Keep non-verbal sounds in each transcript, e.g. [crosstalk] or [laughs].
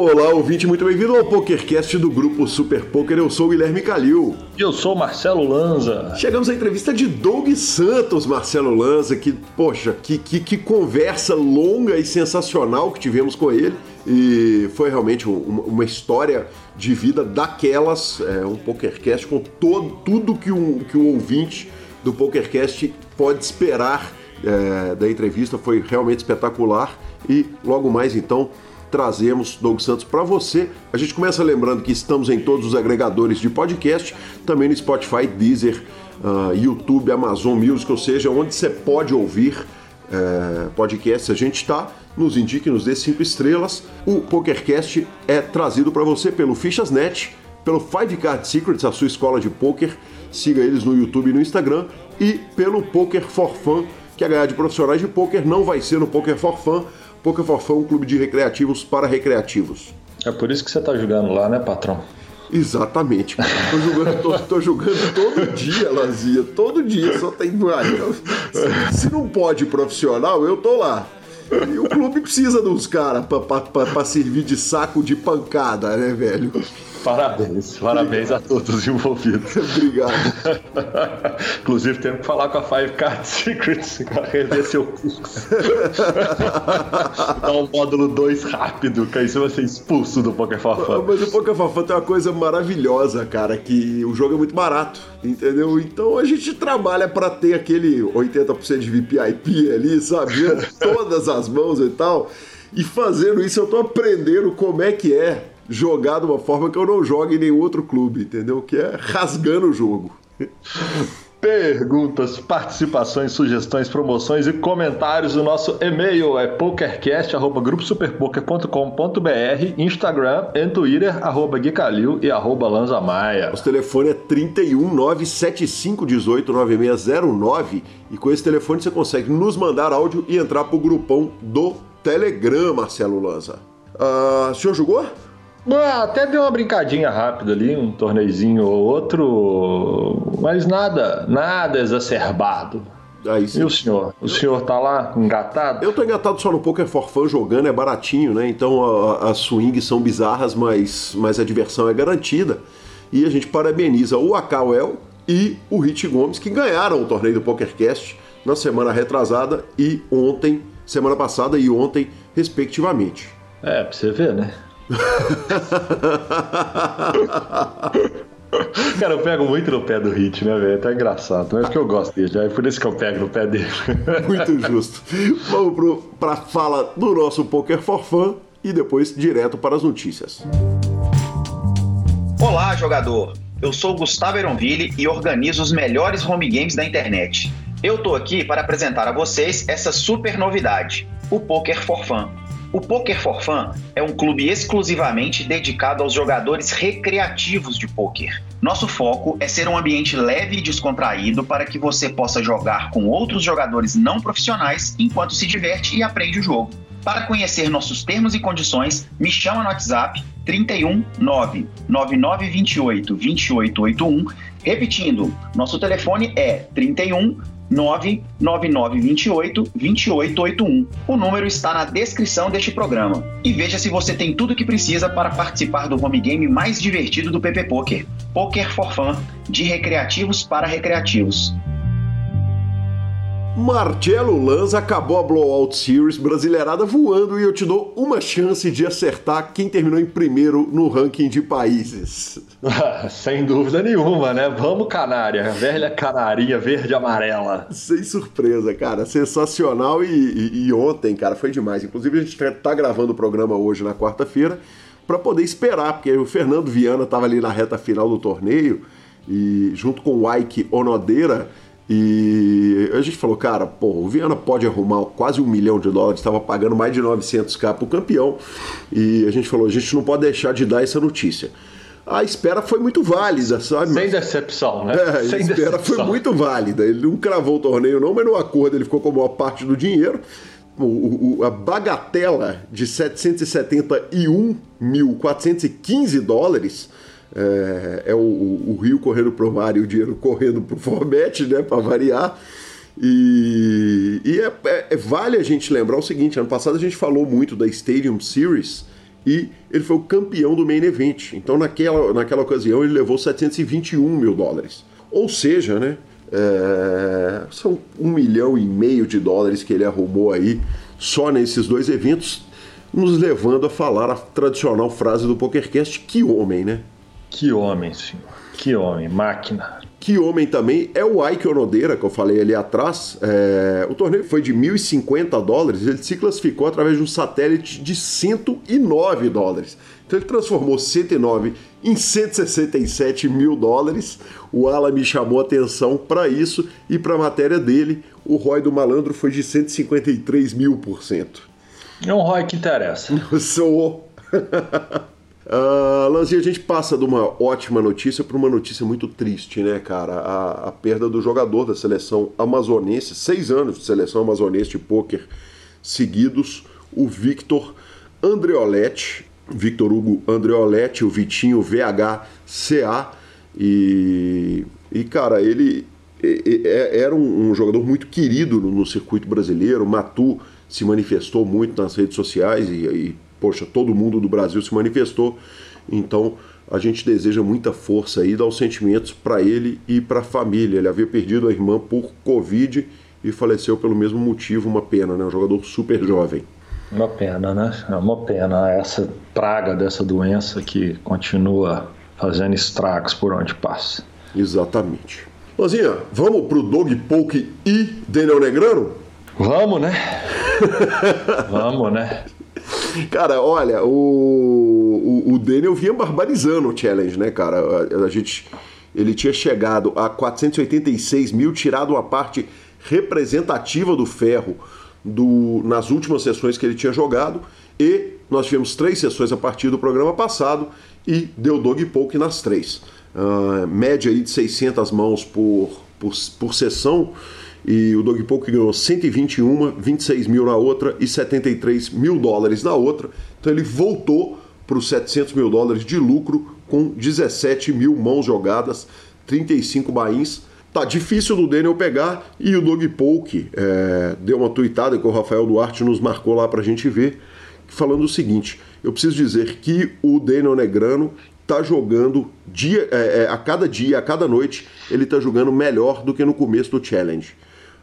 Olá, ouvinte, muito bem-vindo ao PokerCast do grupo Super Poker. Eu sou o Guilherme Calil. E eu sou o Marcelo Lanza. Chegamos à entrevista de Doug Santos, Marcelo Lanza, que, poxa, que, que, que conversa longa e sensacional que tivemos com ele. E foi realmente uma, uma história de vida daquelas, é, um PokerCast com todo, tudo que um, que um ouvinte do PokerCast pode esperar é, da entrevista. Foi realmente espetacular. E logo mais, então, trazemos Doug Santos para você. A gente começa lembrando que estamos em todos os agregadores de podcast, também no Spotify, Deezer, uh, YouTube, Amazon Music, ou seja, onde você pode ouvir uh, podcast. A gente está, nos indique, nos dê cinco estrelas. O PokerCast é trazido para você pelo Fichas.net, pelo Five Card Secrets, a sua escola de poker. Siga eles no YouTube e no Instagram. E pelo Poker for Fun, que é ganhar de profissionais de poker não vai ser no Poker for Fun, For Fun, um clube de recreativos para recreativos. É por isso que você está jogando lá, né, patrão? Exatamente, cara. Tô jogando, tô, tô jogando todo dia, Lazia. Todo dia, só tem. Se, se não pode profissional, eu tô lá. E o clube precisa dos caras para servir de saco de pancada, né, velho? Parabéns, parabéns a todos os envolvidos. [laughs] Obrigado. [laughs] Inclusive, temos que falar com a Five Card Secrets [laughs] para rever seu curso. Dar um módulo 2 rápido, que aí você vai ser expulso do Poker Fafã. Mas o Poker Fafã tem uma coisa maravilhosa, cara, que o jogo é muito barato, entendeu? Então a gente trabalha para ter aquele 80% de VPIP ali, sabe? Todas as mãos e tal. E fazendo isso, eu tô aprendendo como é que é jogar de uma forma que eu não jogue em nenhum outro clube, entendeu? Que é rasgando o jogo. Perguntas, participações, sugestões, promoções e comentários. O nosso e-mail é pokercast.gruposuperpoker.com.br, Instagram e Twitter, arroba Guicalil e arroba Lanzamaia. Nosso telefone é 31 975 18 9609 e com esse telefone você consegue nos mandar áudio e entrar pro grupão do Telegram, Marcelo Lanza. Uh, o senhor jogou? Ah, até deu uma brincadinha rápida ali, um torneizinho ou outro, mas nada, nada exacerbado. Aí sim. E o senhor? O senhor tá lá engatado? Eu tô engatado só no Poker for Fun jogando, é baratinho, né? Então as swings são bizarras, mas, mas a diversão é garantida. E a gente parabeniza o Akawel e o Rich Gomes, que ganharam o torneio do PokerCast na semana retrasada e ontem, semana passada e ontem, respectivamente. É, pra você ver, né? [laughs] Cara, eu pego muito no pé do Hit, né, velho? Tá engraçado. Mas é porque eu gosto dele, é por isso que eu pego no pé dele. [laughs] Muito justo. Vamos pro, pra fala do nosso Poker for Fun e depois direto para as notícias. Olá, jogador. Eu sou Gustavo Eronville e organizo os melhores home games da internet. Eu tô aqui para apresentar a vocês essa super novidade, o Poker for Fun. O Poker for Fun é um clube exclusivamente dedicado aos jogadores recreativos de poker. Nosso foco é ser um ambiente leve e descontraído para que você possa jogar com outros jogadores não profissionais enquanto se diverte e aprende o jogo. Para conhecer nossos termos e condições, me chama no WhatsApp 31 9928 2881. Repetindo, nosso telefone é 31 99928 2881. O número está na descrição deste programa. E veja se você tem tudo o que precisa para participar do home game mais divertido do PP Poker. Poker for Fun, de recreativos para recreativos. Marcelo Lanza acabou a Blowout Series brasileirada voando e eu te dou uma chance de acertar quem terminou em primeiro no ranking de países. [laughs] Sem dúvida nenhuma, né? Vamos, Canária, velha canarinha verde amarela. Sem surpresa, cara. Sensacional e, e, e ontem, cara, foi demais. Inclusive, a gente tá gravando o programa hoje na quarta-feira para poder esperar, porque o Fernando Viana estava ali na reta final do torneio e junto com o Ike Onodeira e a gente falou, cara, pô, o Viana pode arrumar quase um milhão de dólares, estava pagando mais de 900k para o campeão. E a gente falou, a gente não pode deixar de dar essa notícia. A espera foi muito válida, sabe? Sem decepção, né? É, Sem a espera decepção. foi muito válida. Ele não cravou o torneio, não, mas no acordo ele ficou com a maior parte do dinheiro. O, o, a bagatela de 771.415 dólares é, é o, o, rio correndo pro mar e o dinheiro correndo pro Forbet, né, para variar. E, e é, é, é, vale a gente lembrar o seguinte: ano passado a gente falou muito da Stadium Series e ele foi o campeão do main event. Então, naquela, naquela ocasião, ele levou 721 mil dólares. Ou seja, né? É, são um milhão e meio de dólares que ele arrumou aí só nesses dois eventos, nos levando a falar a tradicional frase do PokerCast: que homem, né? Que homem, senhor. Que homem, máquina. Que homem também é o Ike Onodeira, que eu falei ali atrás. É, o torneio foi de 1.050 dólares, ele se classificou através de um satélite de 109 dólares. Então ele transformou 109 em 167 mil dólares. O Alan me chamou a atenção para isso e para a matéria dele, o ROI do malandro foi de 153 mil por cento. É um ROI que interessa. [laughs] Sou. [laughs] Uh, Lanzinha, a gente passa de uma ótima notícia para uma notícia muito triste, né, cara? A, a, perda do jogador da seleção amazonense, seis anos de seleção amazonense de pôquer seguidos, o Victor Andreoletti, Victor Hugo Andreoletti, o Vitinho VHCA, e, e cara, ele é, era um, um, jogador muito querido no, no, circuito brasileiro, Matu se manifestou muito nas redes sociais e, e poxa, todo mundo do Brasil se manifestou. Então a gente deseja muita força aí, dá os sentimentos para ele e para a família. Ele havia perdido a irmã por Covid e faleceu pelo mesmo motivo, uma pena, né? Um jogador super jovem. Uma pena, né? É uma pena essa praga dessa doença que continua fazendo estragos por onde passa. Exatamente. Lozinha, vamos pro Dog Poke e Daniel Negrano? Vamos, né? [laughs] vamos, né? Cara, olha, o, o, o Daniel vinha barbarizando o challenge, né, cara? A, a, gente, ele tinha chegado a 486 mil, tirado uma parte representativa do ferro do, nas últimas sessões que ele tinha jogado. E nós tivemos três sessões a partir do programa passado e deu dog poke nas três. Uh, média aí de 600 mãos por, por, por sessão e o Dog Poke ganhou 121, 26 mil na outra e 73 mil dólares na outra. Então ele voltou para os 700 mil dólares de lucro com 17 mil mãos jogadas, 35 bains. Tá difícil do Daniel pegar e o Dog Poke é, deu uma tuitada que o Rafael Duarte nos marcou lá para a gente ver, falando o seguinte: eu preciso dizer que o Daniel Negrano tá jogando dia, é, a cada dia, a cada noite, ele tá jogando melhor do que no começo do challenge.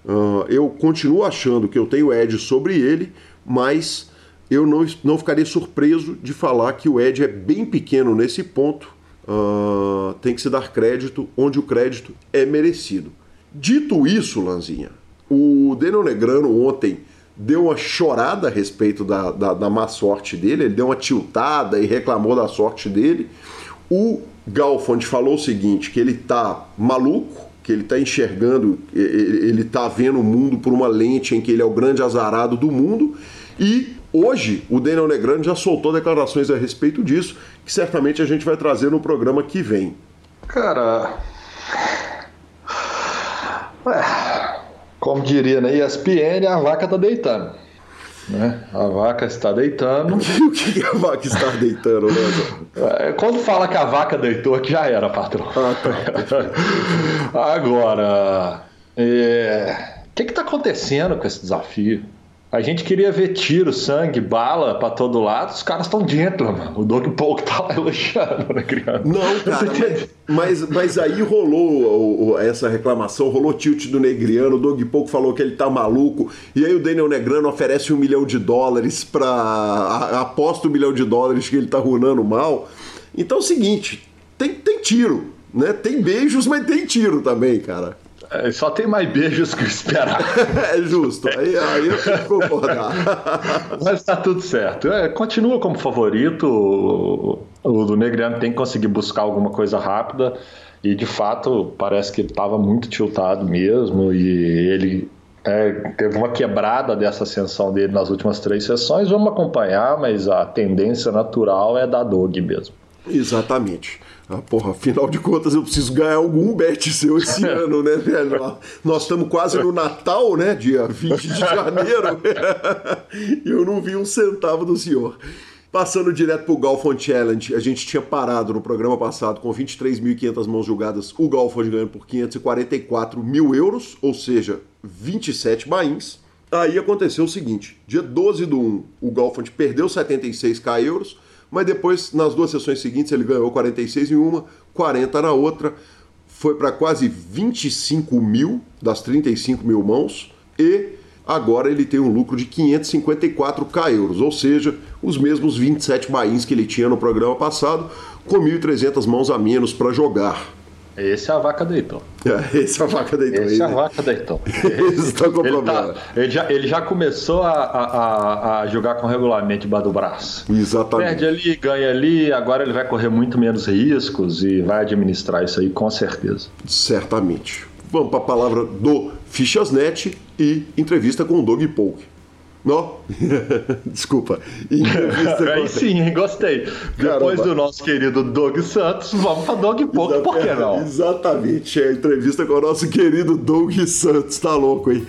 Uh, eu continuo achando que eu tenho Ed sobre ele, mas eu não, não ficaria surpreso de falar que o Ed é bem pequeno nesse ponto. Uh, tem que se dar crédito onde o crédito é merecido. Dito isso, Lanzinha, o Daniel Negrano ontem deu uma chorada a respeito da, da, da má sorte dele, ele deu uma tiltada e reclamou da sorte dele. O Galfond falou o seguinte: que ele tá maluco, que ele está enxergando, ele está vendo o mundo por uma lente em que ele é o grande azarado do mundo. E hoje o Daniel Negrano já soltou declarações a respeito disso, que certamente a gente vai trazer no programa que vem. Cara. É, como diria na ESPN, a vaca tá deitando. Né? A vaca está deitando. [laughs] o que a vaca está deitando, né? É, quando fala que a vaca deitou, que já era, patrão. Ah, tá. [laughs] Agora, é... o que está acontecendo com esse desafio? A gente queria ver tiro, sangue, bala pra todo lado, os caras estão dentro, mano. O Doug Paul tá lá [laughs] elogiando, né, criança? Não, cara, mas, mas aí rolou essa reclamação, rolou tilt do Negriano, o Doug Paul falou que ele tá maluco, e aí o Daniel Negrano oferece um milhão de dólares pra... aposta um milhão de dólares que ele tá runando mal. Então é o seguinte, tem, tem tiro, né? Tem beijos, mas tem tiro também, cara. É, só tem mais beijos que esperar. [laughs] é justo, aí, aí eu tenho que concordar. [laughs] Mas tá tudo certo. É, continua como favorito. O, o do Negriano tem que conseguir buscar alguma coisa rápida. E de fato, parece que ele estava muito tiltado mesmo. E ele é, teve uma quebrada dessa ascensão dele nas últimas três sessões. Vamos acompanhar, mas a tendência natural é da Dog mesmo. Exatamente. Ah, porra, afinal de contas eu preciso ganhar algum bet seu esse [laughs] ano, né, velho? Nós estamos quase no Natal, né? Dia 20 de janeiro. e [laughs] eu não vi um centavo do senhor. Passando direto para o Golfon Challenge, a gente tinha parado no programa passado com 23.500 mãos julgadas, o Golfon ganhando por 544 mil euros, ou seja, 27 bains. Aí aconteceu o seguinte: dia 12 do 1, o Golfond perdeu 76k euros, mas depois, nas duas sessões seguintes, ele ganhou 46 em uma, 40 na outra, foi para quase 25 mil das 35 mil mãos e agora ele tem um lucro de 554k euros, ou seja, os mesmos 27 bains que ele tinha no programa passado, com 1.300 mãos a menos para jogar. Esse é a vaca deitou. [laughs] É, esse é a vaca deitou. Esse é a vaca deitou. [laughs] Esse está com ele, problema. tá, ele, já, ele já começou a, a, a jogar com regulamento debaixo do braço. Exatamente. Perde ali, ganha ali, agora ele vai correr muito menos riscos e vai administrar isso aí com certeza. Certamente. Vamos para a palavra do Fichasnet e entrevista com o Doug Polk. Não? [laughs] Desculpa. Entrevista [laughs] Aí sim, gostei. Caramba. Depois do nosso querido Doug Santos, vamos para Doug Polk, por que não? Exatamente, é a entrevista com o nosso querido Doug Santos, tá louco, hein?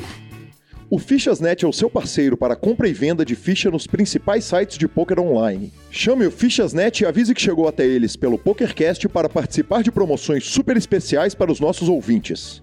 O Fichasnet é o seu parceiro para compra e venda de ficha nos principais sites de poker online. Chame o Fichasnet e avise que chegou até eles pelo PokerCast para participar de promoções super especiais para os nossos ouvintes.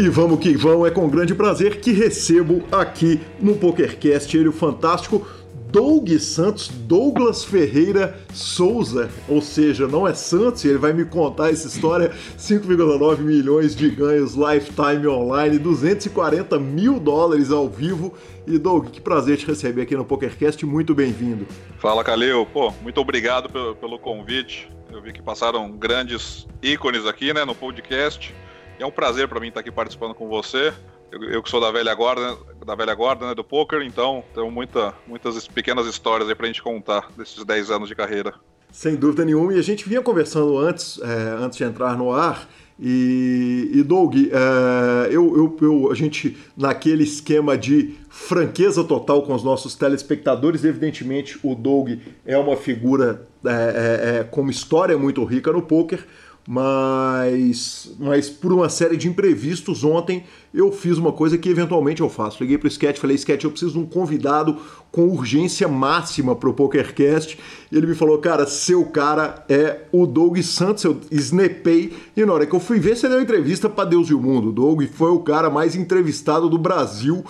E vamos que vamos, é com grande prazer que recebo aqui no PokerCast ele, o fantástico Doug Santos, Douglas Ferreira Souza, ou seja, não é Santos, ele vai me contar essa história: 5,9 milhões de ganhos lifetime online, 240 mil dólares ao vivo. E Doug, que prazer te receber aqui no PokerCast, muito bem-vindo. Fala, Calil, pô, muito obrigado pelo, pelo convite. Eu vi que passaram grandes ícones aqui, né, no podcast. É um prazer para mim estar aqui participando com você. Eu, eu, que sou da velha guarda, da velha guarda né, do poker, então tenho muita, muitas pequenas histórias aí pra gente contar desses 10 anos de carreira. Sem dúvida nenhuma, e a gente vinha conversando antes, é, antes de entrar no ar, e, e Doug, é, eu, eu, eu, a gente, naquele esquema de franqueza total com os nossos telespectadores, evidentemente o Doug é uma figura é, é, é com uma história muito rica no poker, mas, mas por uma série de imprevistos ontem eu fiz uma coisa que eventualmente eu faço. Liguei pro Sketch falei, Sketch, eu preciso de um convidado com urgência máxima pro PokerCast. E ele me falou, cara, seu cara é o Doug Santos. Eu snapei e na hora que eu fui ver, você deu entrevista para Deus e o Mundo. Doug foi o cara mais entrevistado do Brasil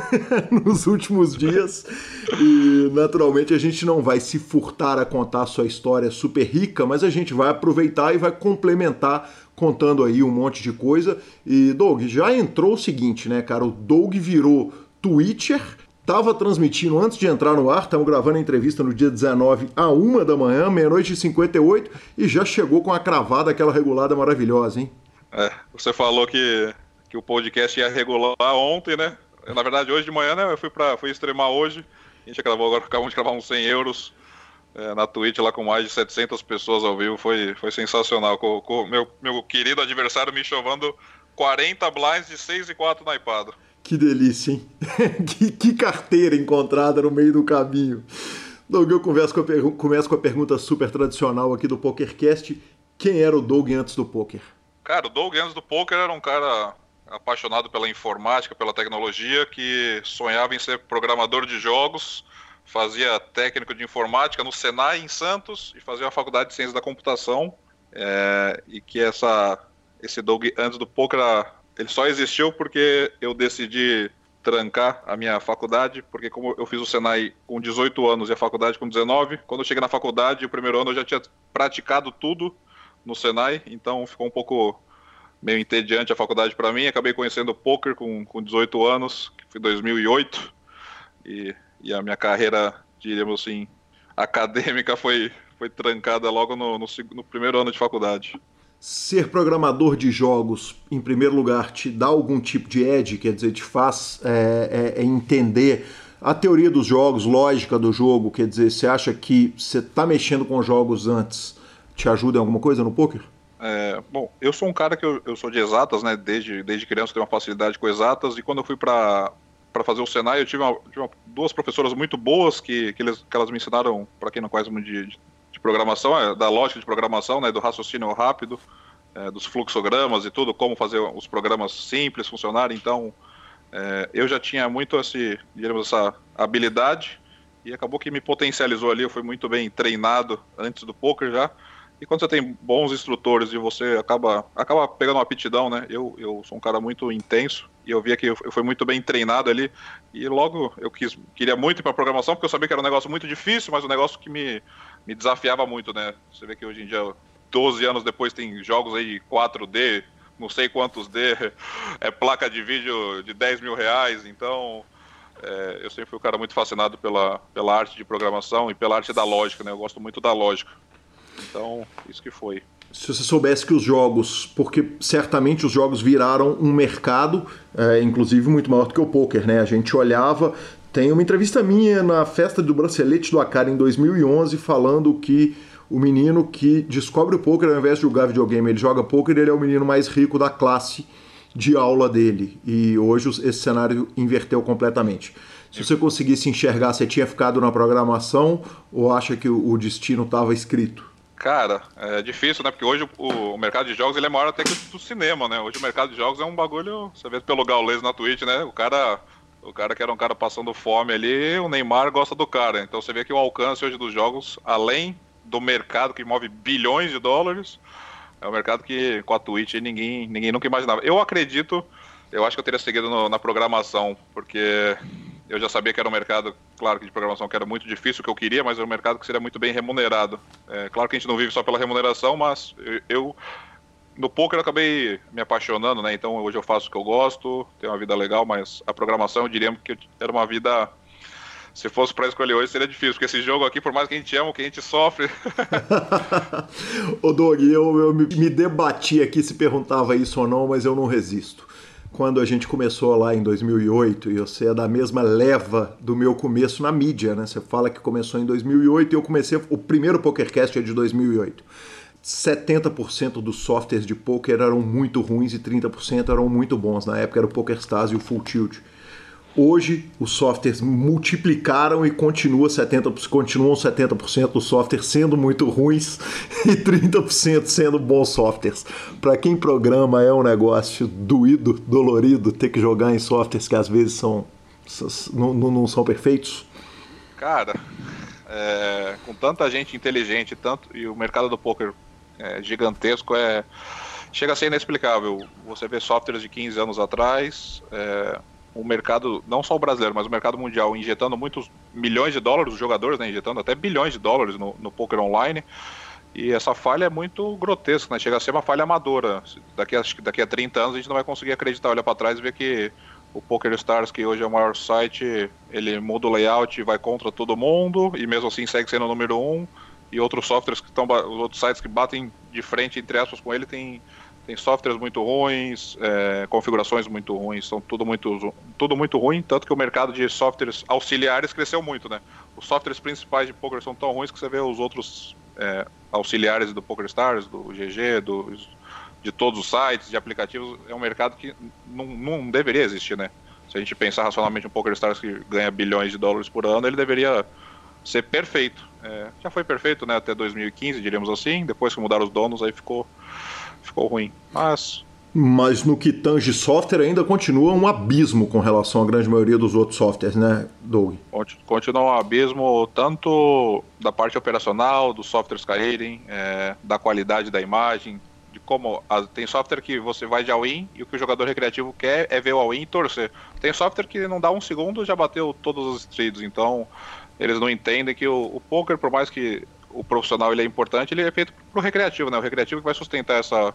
[laughs] nos últimos dias. E naturalmente a gente não vai se furtar a contar a sua história super rica, mas a gente vai aproveitar e vai complementar contando aí um monte de coisa. E Doug, já entrou o seguinte, né, cara? O Doug virou Twitcher, tava transmitindo antes de entrar no ar, estamos gravando a entrevista no dia 19 a 1 da manhã, meia-noite e 58, e já chegou com a cravada, aquela regulada maravilhosa, hein? É, você falou que, que o podcast ia regular ontem, né? Na verdade, hoje de manhã, né? Eu fui, pra, fui streamar hoje. A gente acabou agora, acabamos de gravar uns 100 euros é, na Twitch lá com mais de 700 pessoas ao vivo, foi, foi sensacional. Com, com meu, meu querido adversário me chovando 40 blinds de 6 e 4 na iPad. Que delícia, hein? [laughs] que, que, carteira encontrada no meio do caminho. Doug, eu converso com a começo com a pergunta super tradicional aqui do PokerCast. Quem era o Doug antes do poker? Cara, o Doug antes do poker era um cara apaixonado pela informática, pela tecnologia, que sonhava em ser programador de jogos fazia técnico de informática no Senai em Santos e fazia a faculdade de ciência da computação é, e que essa esse Doug antes do poker ele só existiu porque eu decidi trancar a minha faculdade, porque como eu fiz o Senai com 18 anos e a faculdade com 19, quando eu cheguei na faculdade, o primeiro ano eu já tinha praticado tudo no Senai, então ficou um pouco meio entediante a faculdade para mim, acabei conhecendo o poker com, com 18 anos, que foi 2008, e e a minha carreira, diríamos assim, acadêmica foi, foi trancada logo no, no, no primeiro ano de faculdade. Ser programador de jogos, em primeiro lugar, te dá algum tipo de edge, quer dizer, te faz é, é, é entender a teoria dos jogos, lógica do jogo, quer dizer, você acha que você está mexendo com jogos antes, te ajuda em alguma coisa no poker? É, bom, eu sou um cara que eu, eu, sou de exatas, né? Desde, desde criança tenho uma facilidade com exatas e quando eu fui para para fazer o Senai, eu tive, uma, tive uma, duas professoras muito boas que, que, eles, que elas me ensinaram, para quem não conhece muito de, de, programação, é, da lógica de programação, né, do raciocínio rápido, é, dos fluxogramas e tudo, como fazer os programas simples funcionarem. Então, é, eu já tinha muito esse, digamos, essa habilidade e acabou que me potencializou ali. Eu fui muito bem treinado antes do poker já. E quando você tem bons instrutores e você acaba, acaba pegando uma aptidão, né? Eu, eu sou um cara muito intenso e eu via que eu, eu fui muito bem treinado ali. E logo eu quis, queria muito ir para programação porque eu sabia que era um negócio muito difícil, mas um negócio que me, me desafiava muito, né? Você vê que hoje em dia, 12 anos depois, tem jogos aí 4D, não sei quantos D, [laughs] é placa de vídeo de 10 mil reais, então é, eu sempre fui um cara muito fascinado pela, pela arte de programação e pela arte da lógica, né? Eu gosto muito da lógica. Então, isso que foi. Se você soubesse que os jogos, porque certamente os jogos viraram um mercado, é, inclusive muito maior do que o poker, né? A gente olhava, tem uma entrevista minha na festa do bracelete do Akari em 2011 falando que o menino que descobre o poker ao invés de jogar videogame, ele joga poker, ele é o menino mais rico da classe de aula dele. E hoje esse cenário inverteu completamente. Se você conseguisse enxergar, você tinha ficado na programação ou acha que o destino estava escrito? Cara, é difícil, né? Porque hoje o, o, mercado de jogos ele é maior até que o cinema, né? Hoje o mercado de jogos é um bagulho. Você vê pelo Gaules na Twitch, né? O cara. O cara que era um cara passando fome ali, o Neymar gosta do cara. Então você vê que o alcance hoje dos jogos, além do mercado que move bilhões de dólares, é um mercado que com a Twitch ninguém, ninguém nunca imaginava. Eu acredito, eu acho que eu teria seguido no, na programação, porque eu já sabia que era um mercado, claro que de programação que era muito difícil, que eu queria, mas era um mercado que seria muito bem remunerado. É, claro que a gente não vive só pela remuneração, mas eu, no poker eu acabei me apaixonando, né? Então hoje eu faço o que eu gosto, tenho uma vida legal, mas a programação eu diria que era uma vida se fosse para escolher hoje seria difícil, porque esse jogo aqui, por mais que a gente ama, que a gente sofre. [laughs] Ô Doug, eu, eu me debati aqui se perguntava isso ou não, mas eu não resisto quando a gente começou lá em 2008, e você é da mesma leva do meu começo na mídia, né? Você fala que começou em 2008 e eu comecei, o primeiro PokerCast é de 2008. 70% dos softwares de poker eram muito ruins e 30% eram muito bons. Na época era o PokerStars e o Full Tilt. Hoje os softwares multiplicaram e continua 70, continuam 70% dos softwares sendo muito ruins [laughs] e 30% sendo bons softwares. Para quem programa é um negócio doído, dolorido ter que jogar em softwares que às vezes são não, não são perfeitos. Cara, é, com tanta gente inteligente, tanto e o mercado do poker é gigantesco, é chega a ser inexplicável. Você vê softwares de 15 anos atrás, é, o mercado, não só o brasileiro, mas o mercado mundial injetando muitos milhões de dólares, os jogadores né, injetando até bilhões de dólares no, no poker online. E essa falha é muito grotesca, né? Chega a ser uma falha amadora. Daqui a, daqui a 30 anos a gente não vai conseguir acreditar, olhar para trás e ver que o Poker Stars, que hoje é o maior site, ele muda o layout vai contra todo mundo, e mesmo assim segue sendo o número um. E outros softwares que estão, os outros sites que batem de frente, entre aspas, com ele, tem tem softwares muito ruins, é, configurações muito ruins, são tudo muito, tudo muito ruim, tanto que o mercado de softwares auxiliares cresceu muito, né? Os softwares principais de poker são tão ruins que você vê os outros é, auxiliares do PokerStars, do GG, do, de todos os sites, de aplicativos, é um mercado que não, não deveria existir, né? Se a gente pensar racionalmente um PokerStars que ganha bilhões de dólares por ano, ele deveria ser perfeito. É, já foi perfeito, né? Até 2015, diríamos assim. Depois que mudaram os donos, aí ficou ficou ruim. Mas. Mas no que tange software ainda continua um abismo com relação à grande maioria dos outros softwares, né, Doug? Continua um abismo tanto da parte operacional, dos softwares caírem, é, da qualidade da imagem, de como. A, tem software que você vai de all-in e o que o jogador recreativo quer é ver o all-in e torcer. Tem software que não dá um segundo já bateu todos os streets, então eles não entendem que o, o poker, por mais que o profissional ele é importante, ele é feito para o recreativo, né? O recreativo que vai sustentar essa,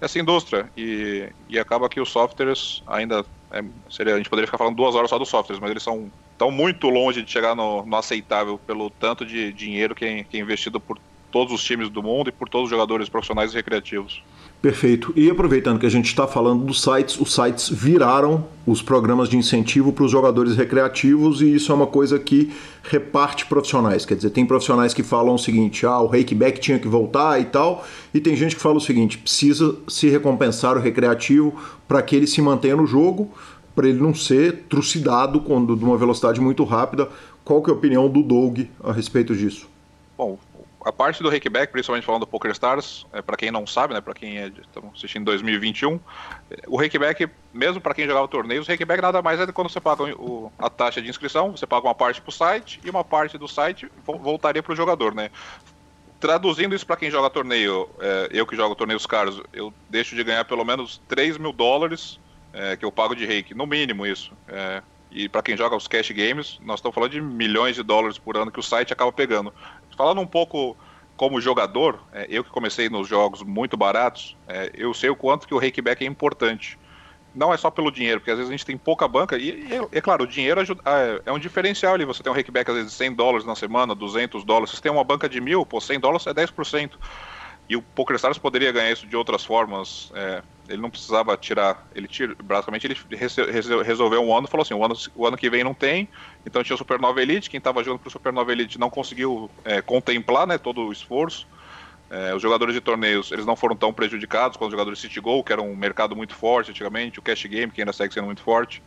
essa indústria. E, e acaba que os softwares ainda. É, seria, a gente poderia ficar falando duas horas só dos softwares, mas eles são tão muito longe de chegar no, no aceitável pelo tanto de dinheiro que é, que é investido por todos os times do mundo e por todos os jogadores profissionais e recreativos. Perfeito. E aproveitando que a gente está falando dos sites, os sites viraram os programas de incentivo para os jogadores recreativos e isso é uma coisa que reparte profissionais. Quer dizer, tem profissionais que falam o seguinte: ah, o rakeback tinha que voltar e tal, e tem gente que fala o seguinte: precisa se recompensar o recreativo para que ele se mantenha no jogo. para ele não ser trucidado quando de uma velocidade muito rápida. Qual que é a opinião do Doug a respeito disso? Bom, a parte do Rakeback, principalmente falando do Poker Stars, é, para quem não sabe, né, para quem é, estamos assistindo em 2021, o Rakeback, mesmo para quem jogava torneios, o Rakeback nada mais é quando você paga o, a taxa de inscrição, você paga uma parte para o site e uma parte do site voltaria para o jogador, né? Traduzindo isso para quem joga torneio, é, eu que jogo torneios caros, eu deixo de ganhar pelo menos 3 mil dólares é, que eu pago de reiki, no mínimo isso. É, e para quem joga os cash games, nós estamos falando de milhões de dólares por ano que o site acaba pegando. Falando um pouco como jogador, é, eu que comecei nos jogos muito baratos, é, eu sei o quanto que o rakeback é importante. Não é só pelo dinheiro, porque às vezes a gente tem pouca banca, e, é, claro, o dinheiro ajuda, é, é um diferencial ali. Você tem um rakeback às vezes de 100 dólares na semana, 200 dólares. Se você tem uma banca de mil, pô, 100 dólares é 10%. E o PokerStars poderia ganhar isso de outras formas. É, ele não precisava tirar. Ele tira, basicamente ele resolveu um ano e falou assim: o ano, o ano que vem não tem. Então tinha o Supernova Elite. Quem estava jogando para o Supernova Elite não conseguiu é, contemplar né, todo o esforço. É, os jogadores de torneios eles não foram tão prejudicados quanto os jogadores de City Go, que era um mercado muito forte antigamente, o Cash Game, que ainda segue sendo muito forte.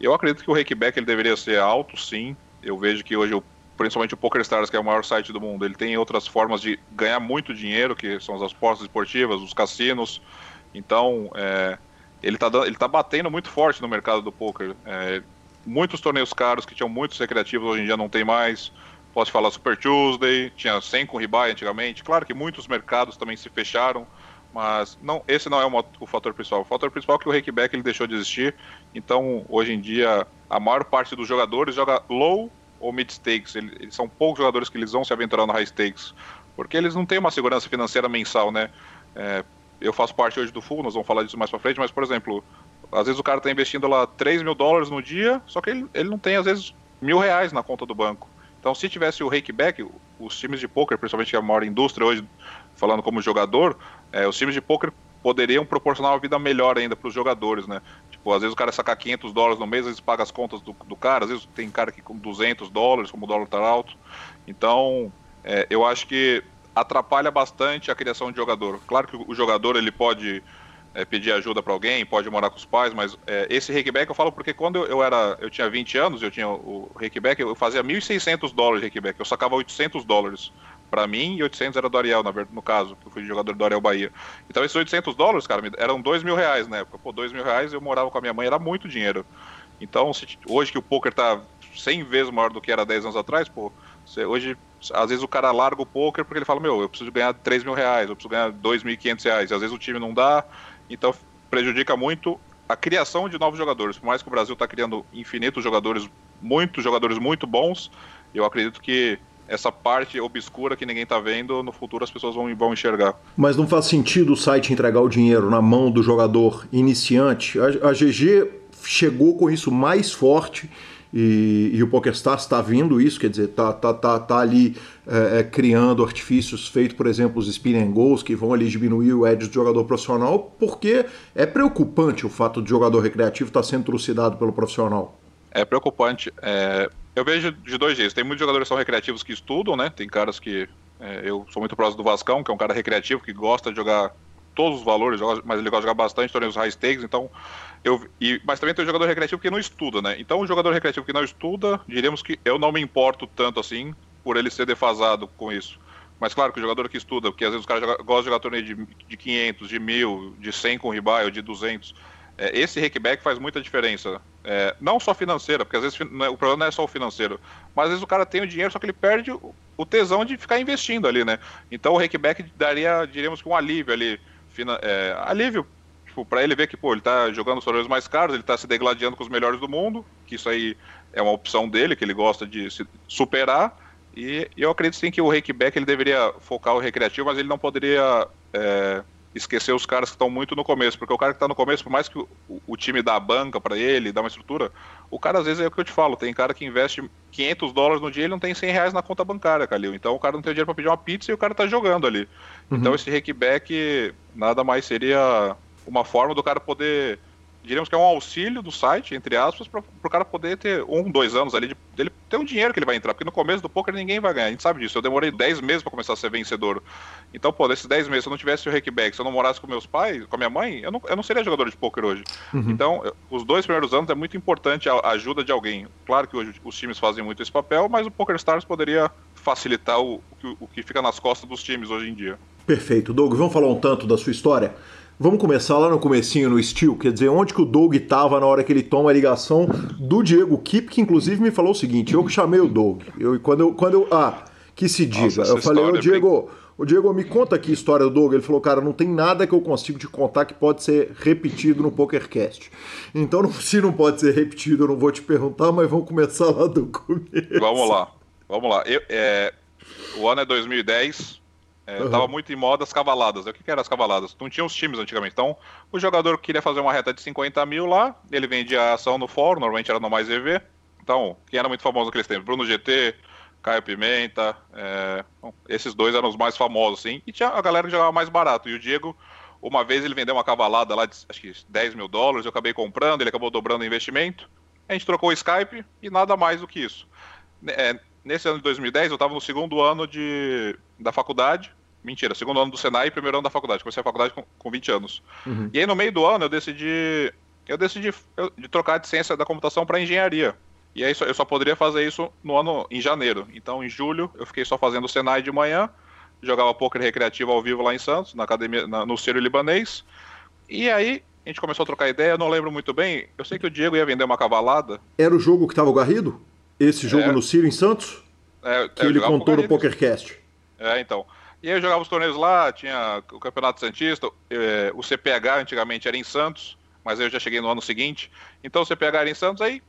Eu acredito que o rakeback ele deveria ser alto, sim. Eu vejo que hoje o principalmente o PokerStars, que é o maior site do mundo, ele tem outras formas de ganhar muito dinheiro, que são as apostas esportivas, os cassinos. Então, é, ele está ele tá batendo muito forte no mercado do poker. É, muitos torneios caros que tinham muitos recreativos hoje em dia não tem mais. Posso falar Super Tuesday, tinha 100 com ribai antigamente. Claro que muitos mercados também se fecharam, mas não, esse não é o, o fator principal. O fator principal é que o rakeback deixou de existir. Então, hoje em dia, a maior parte dos jogadores joga low ou mid stakes. Eles, são poucos jogadores que eles vão se aventurar no high stakes, porque eles não têm uma segurança financeira mensal, né? É, eu faço parte hoje do full, nós vamos falar disso mais pra frente, mas, por exemplo, às vezes o cara está investindo lá 3 mil dólares no dia, só que ele, ele não tem, às vezes, mil reais na conta do banco. Então, se tivesse o rakeback, os times de poker, principalmente a maior indústria hoje, falando como jogador, é, os times de poker poderiam proporcionar uma vida melhor ainda para os jogadores, né? Tipo, às vezes o cara saca 500 dólares no mês, às vezes paga as contas do, do cara, às vezes tem cara que com 200 dólares, como o dólar tá alto. Então, é, eu acho que atrapalha bastante a criação de jogador. Claro que o jogador ele pode é, pedir ajuda para alguém, pode morar com os pais, mas é, esse rakeback eu falo porque quando eu, eu, era, eu tinha 20 anos, eu tinha o rakeback, eu fazia 1.600 dólares de rakeback, eu sacava 800 dólares para mim e 800 era do Ariel, na verdade, no caso, que eu fui jogador do Ariel Bahia. Então esses 800 dólares, cara, eram 2 mil reais na época. Pô, 2 mil reais eu morava com a minha mãe, era muito dinheiro. Então, se, hoje que o poker tá 100 vezes maior do que era 10 anos atrás, pô, você, hoje, às vezes o cara larga o poker porque ele fala, meu, eu preciso ganhar 3 mil reais, eu preciso ganhar 2.500 reais, e às vezes o time não dá, então prejudica muito a criação de novos jogadores. Por mais que o Brasil está criando infinitos jogadores, muitos jogadores muito bons, eu acredito que essa parte obscura que ninguém está vendo, no futuro as pessoas vão, vão enxergar. Mas não faz sentido o site entregar o dinheiro na mão do jogador iniciante? A, a GG chegou com isso mais forte e, e o PokerStars está vindo isso, quer dizer, está tá, tá, tá ali é, é, criando artifícios feitos, por exemplo, os spin and goals, que vão ali diminuir o edge do jogador profissional, porque é preocupante o fato de jogador recreativo estar tá sendo trucidado pelo profissional. É preocupante. É, eu vejo de dois jeitos. Tem muitos jogadores que são recreativos que estudam, né? Tem caras que. É, eu sou muito próximo do Vascão, que é um cara recreativo que gosta de jogar todos os valores, mas ele gosta de jogar bastante torneios high stakes, então. Eu, e, mas também tem o jogador recreativo que não estuda, né? Então o jogador recreativo que não estuda, diríamos que eu não me importo tanto assim por ele ser defasado com isso. Mas claro que o jogador que estuda, porque às vezes os caras gostam de jogar torneio de, de 500, de 1000, de 100 com ribai ou de 200 é, esse rakeback faz muita diferença. É, não só financeira, porque às vezes é, o problema não é só o financeiro, mas às vezes o cara tem o dinheiro, só que ele perde o, tesão de ficar investindo ali, né? Então o rakeback daria, diríamos que um alívio ali, fina, é, alívio tipo, ele ver que pô, ele tá jogando os torneios mais caros, ele tá se degladiando com os melhores do mundo, que isso aí é uma opção dele, que ele gosta de se superar. E, e eu acredito sim que o rakeback ele deveria focar o recreativo, mas ele não poderia é, esquecer os caras que estão muito no começo, porque o cara que está no começo, por mais que o, o time dá a banca para ele, dá uma estrutura, o cara às vezes é o que eu te falo, tem cara que investe 500 dólares no dia e ele não tem 100 reais na conta bancária, Calil. Então o cara não tem dinheiro para pedir uma pizza e o cara está jogando ali. Uhum. Então esse rakeback nada mais seria uma forma do cara poder diríamos que é um auxílio do site, entre aspas, para o cara poder ter um, dois anos ali, de, dele ter um dinheiro que ele vai entrar, porque no começo do poker ninguém vai ganhar, a gente sabe disso. Eu demorei 10 meses para começar a ser vencedor. Então, pô, nesses 10 meses, se eu não tivesse o Hackback, se eu não morasse com meus pais, com a minha mãe, eu não, eu não seria jogador de poker hoje. Uhum. Então, os dois primeiros anos é muito importante a ajuda de alguém. Claro que hoje os times fazem muito esse papel, mas o Poker Stars poderia facilitar o, o, o que fica nas costas dos times hoje em dia. Perfeito. Doug, vamos falar um tanto da sua história? Vamos começar lá no comecinho no Steel, quer dizer, onde que o Doug estava na hora que ele toma a ligação do Diego Kip, que inclusive me falou o seguinte, eu que chamei o Doug. Eu, quando, eu, quando eu. Ah, que se diga. Nossa, eu falei, ô Diego, o Diego, me conta aqui a história do Doug. Ele falou, cara, não tem nada que eu consigo te contar que pode ser repetido no PokerCast. Então, [laughs] se não pode ser repetido, eu não vou te perguntar, mas vamos começar lá do começo. Vamos lá, vamos lá. Eu, é, o ano é 2010, é, uhum. Tava muito em moda as cavaladas. O que, que eram as cavaladas? Não tinha os times antigamente. Então, o jogador queria fazer uma reta de 50 mil lá, ele vendia a ação no fórum, normalmente era no Mais EV. Então, quem era muito famoso naqueles tempos? Bruno GT, Caio Pimenta, é... Bom, esses dois eram os mais famosos, sim. E tinha a galera que jogava mais barato. E o Diego, uma vez ele vendeu uma cavalada lá de acho que 10 mil dólares, eu acabei comprando, ele acabou dobrando o investimento. A gente trocou o Skype e nada mais do que isso. É, nesse ano de 2010, eu estava no segundo ano de, da faculdade. Mentira, segundo ano do Senai e primeiro ano da faculdade. Comecei a faculdade com, com 20 anos. Uhum. E aí, no meio do ano, eu decidi. Eu decidi eu, de trocar de ciência da computação para engenharia. E aí eu só poderia fazer isso no ano em janeiro. Então, em julho, eu fiquei só fazendo o Senai de manhã, jogava poker recreativo ao vivo lá em Santos, na academia, na, no Ciro Libanês. E aí a gente começou a trocar ideia, eu não lembro muito bem. Eu sei que o Diego ia vender uma cavalada. Era o jogo que estava o Garrido? Esse jogo é, no Ciro em Santos? É, que ele contou no PokerCast. É, então. E aí eu jogava os torneios lá, tinha o Campeonato Santista, eh, o CPH antigamente era em Santos, mas eu já cheguei no ano seguinte. Então o CPH era em Santos, aí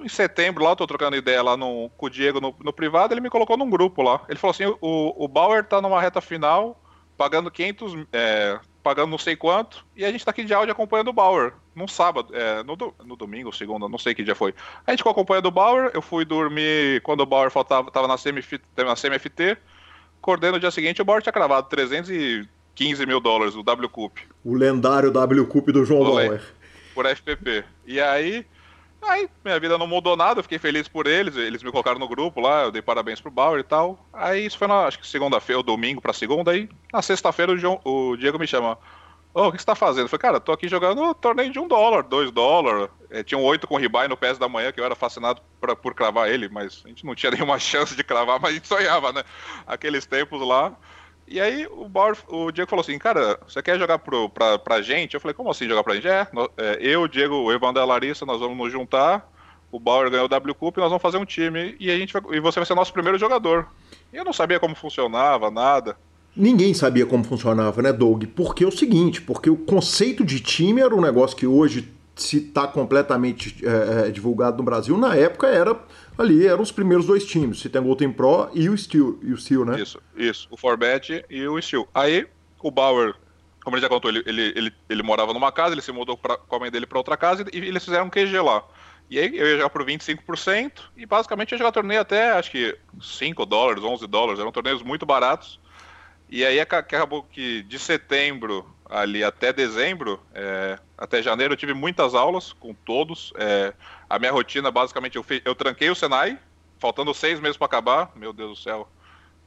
em setembro lá, eu tô trocando ideia lá no, com o Diego no, no, privado, ele me colocou num grupo lá. Ele falou assim, o, o Bauer tá numa reta final, pagando 500, é, pagando não sei quanto, e a gente tá aqui de áudio acompanhando o Bauer, num sábado, é, no, no domingo, segunda, não sei que dia foi. A gente ficou acompanhando o Bauer, eu fui dormir quando o Bauer faltava, tava na, CMF, na CMFT, acordei no dia seguinte, o Bauer tinha cravado 315 mil dólares, o W Cup. O lendário W Cup do João Bauer. Por FPP. E aí, aí minha vida não mudou nada, eu fiquei feliz por eles, eles me colocaram no grupo lá, eu dei parabéns pro Bauer e tal. Aí isso foi na, acho que segunda-feira, ou domingo pra segunda, aí na sexta-feira o, o Diego me chama, oh, o que você tá fazendo? Eu falei, cara, tô aqui jogando um torneio de um dólar, dois dólares. É, tinha um oito com ribai no PS da manhã, que eu era fascinado pra, por cravar ele, mas a gente não tinha [laughs] nenhuma chance de cravar, mas a gente sonhava, né? Aqueles tempos lá. E aí o, Bauer, o Diego falou assim, cara, você quer jogar pro, pra, pra gente? Eu falei, como assim jogar pra gente? É, é eu, o Diego, o Evandro e a Larissa, nós vamos nos juntar. O Bauer ganhou o W Cup e nós vamos fazer um time. E, a gente vai, e você vai ser nosso primeiro jogador. E eu não sabia como funcionava, nada. Ninguém sabia como funcionava, né, Doug? Porque é o seguinte, porque o conceito de time era um negócio que hoje se está completamente é, divulgado no Brasil, na época era ali, eram os primeiros dois times, se tem o Golden Pro e o Steel, e o Steel, né? Isso, isso, o Forbet e o Steel. Aí o Bauer, como ele já contou, ele, ele, ele, ele morava numa casa, ele se mudou pra, com a mãe dele para outra casa e, e eles fizeram um QG lá. E aí eu ia jogar por 25% e basicamente eu ia jogar torneio até acho que 5 dólares, 11 dólares, eram torneios muito baratos. E aí acabou que de setembro ali até dezembro, é, até janeiro, eu tive muitas aulas com todos. É, a minha rotina, basicamente, eu, eu tranquei o Senai, faltando seis meses para acabar. Meu Deus do céu.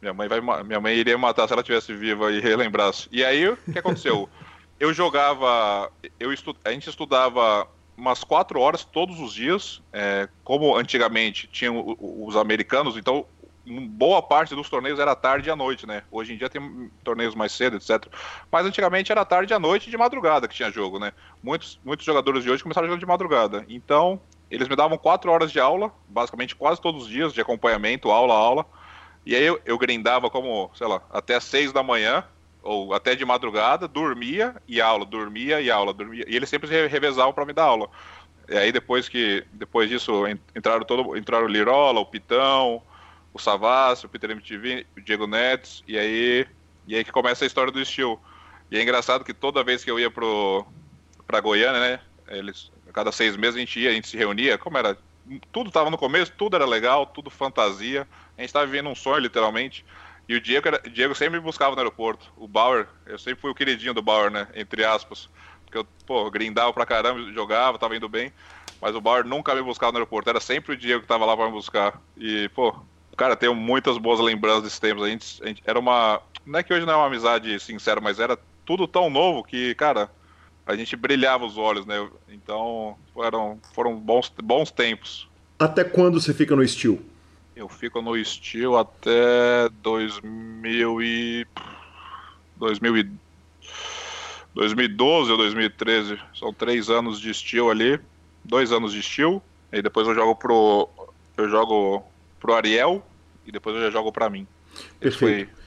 Minha mãe, vai, minha mãe iria matar se ela tivesse viva e relembrasse. E aí, o que aconteceu? [laughs] eu jogava, eu estu, a gente estudava umas quatro horas todos os dias, é, como antigamente tinham os americanos, então boa parte dos torneios era tarde e à noite, né? Hoje em dia tem torneios mais cedo, etc. Mas antigamente era tarde à noite e de madrugada que tinha jogo, né? Muitos, muitos jogadores de hoje começaram jogando de madrugada. Então, eles me davam quatro horas de aula, basicamente quase todos os dias, de acompanhamento, aula, aula. E aí eu, eu grindava como, sei lá, até seis da manhã, ou até de madrugada, dormia e aula, dormia e aula, dormia. E eles sempre revezavam para me dar aula. E aí depois que depois disso entraram todo entraram o Lirola, o Pitão, o Savassi, o Peter MTV, o Diego Nets, e aí, e aí que começa a história do estilo. E é engraçado que toda vez que eu ia pro, pra Goiânia, né, eles, cada seis meses a gente ia, a gente se reunia, como era, tudo tava no começo, tudo era legal, tudo fantasia, a gente tava vivendo um sonho, literalmente, e o Diego, era, o Diego sempre me buscava no aeroporto, o Bauer, eu sempre fui o queridinho do Bauer, né, entre aspas, porque eu, pô, grindava pra caramba, jogava, tava indo bem, mas o Bauer nunca me buscava no aeroporto, era sempre o Diego que tava lá pra me buscar. E, pô, cara, tenho muitas boas lembranças desses tempos. A gente, a gente, era uma. Não é que hoje não é uma amizade sincera, mas era tudo tão novo que, cara, a gente brilhava os olhos, né? Então, foram, foram bons, bons tempos. Até quando você fica no Steel? Eu fico no Steel até 2000 e... 2000 e... 2012 ou 2013. São três anos de Steel ali. Dois anos de Steel. E depois eu jogo pro... Eu jogo pro Ariel. E depois eu já jogo pra mim. Perfeito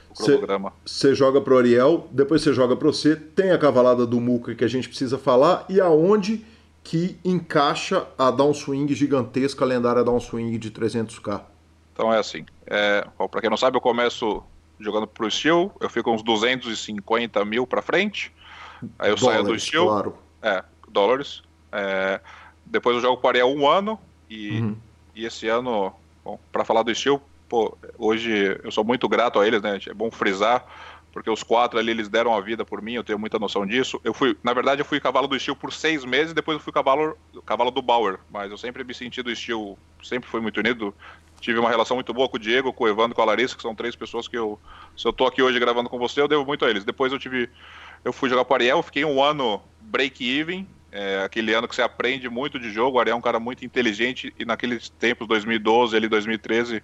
você joga pro Ariel, depois você joga pro você, tem a cavalada do Muca que a gente precisa falar e aonde que encaixa a downswing gigantesca, a lendária downswing de 300k. Então é assim, é, para quem não sabe, eu começo jogando pro Steel, eu fico uns 250 mil para frente, aí eu dólares, saio do Steel, claro. é, dólares, é, depois eu jogo pro Ariel um ano e, uhum. e esse ano, para falar do Steel, pô, hoje eu sou muito grato a eles, né? É bom frisar, porque os quatro ali eles deram a vida por mim, eu tenho muita noção disso. Eu fui, na verdade, eu fui cavalo do estilo por seis meses, depois eu fui cavalo, cavalo do Bauer, mas eu sempre me senti do estilo, sempre fui muito unido. Tive uma relação muito boa com o Diego, com o Evandro, com a Larissa, que são três pessoas que eu, se eu tô aqui hoje gravando com você, eu devo muito a eles. Depois eu tive, eu fui jogar com o Ariel, fiquei um ano break-even, é, aquele ano que você aprende muito de jogo. O Ariel é um cara muito inteligente e naqueles tempos, 2012, ali 2013,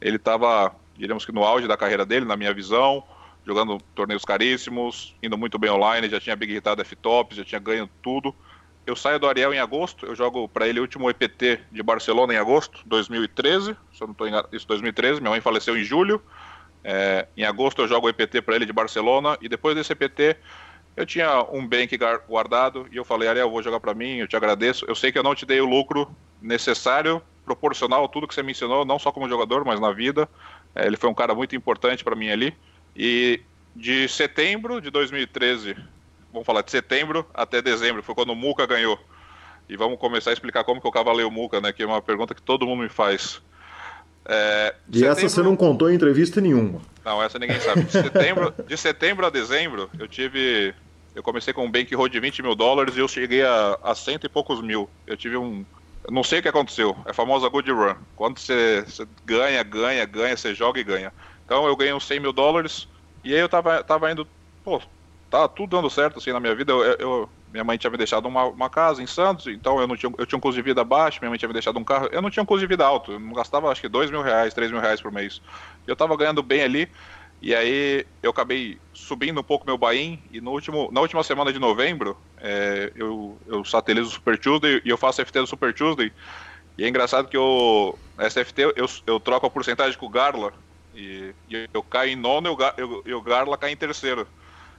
ele estava, diríamos que no auge da carreira dele, na minha visão, jogando torneios caríssimos, indo muito bem online, já tinha big hitado F-Tops, já tinha ganho tudo. Eu saio do Ariel em agosto, eu jogo para ele o último EPT de Barcelona em agosto, 2013, se eu não estou enganado, isso 2013, minha mãe faleceu em julho. É, em agosto eu jogo o EPT para ele de Barcelona e depois desse EPT eu tinha um bank guardado e eu falei, Ariel, vou jogar para mim, eu te agradeço. Eu sei que eu não te dei o lucro necessário proporcional a tudo que você mencionou, não só como jogador, mas na vida. É, ele foi um cara muito importante para mim ali. E de setembro de 2013, vamos falar de setembro até dezembro, foi quando o Muca ganhou. E vamos começar a explicar como que eu cavalei o Muca, né? Que é uma pergunta que todo mundo me faz. É, e setembro... essa você não contou em entrevista nenhuma. Não, essa ninguém sabe. De setembro, de setembro a dezembro, eu tive. Eu comecei com um bankroll de 20 mil dólares e eu cheguei a, a cento e poucos mil. Eu tive um, não sei o que aconteceu. É a famosa good run. Quando você, você, ganha, ganha, ganha, você joga e ganha. Então eu ganhei uns 100 mil dólares e aí eu tava, tava indo, pô, tá tudo dando certo assim na minha vida. Eu, eu minha mãe tinha me deixado uma, uma, casa em Santos, então eu não tinha, eu tinha um custo de vida baixo, minha mãe tinha me deixado um carro, eu não tinha um custo de vida alto, eu não gastava acho que 2 mil reais, 3 mil reais por mês. Eu tava ganhando bem ali, e aí eu acabei subindo um pouco meu buy e no último, na última semana de novembro é, eu, eu satelizo o Super Tuesday e eu faço FT do Super Tuesday. E é engraçado que eu, essa FT eu, eu troco a porcentagem com o Garla e, e eu caio em nono e o, eu, o Garla cai em terceiro.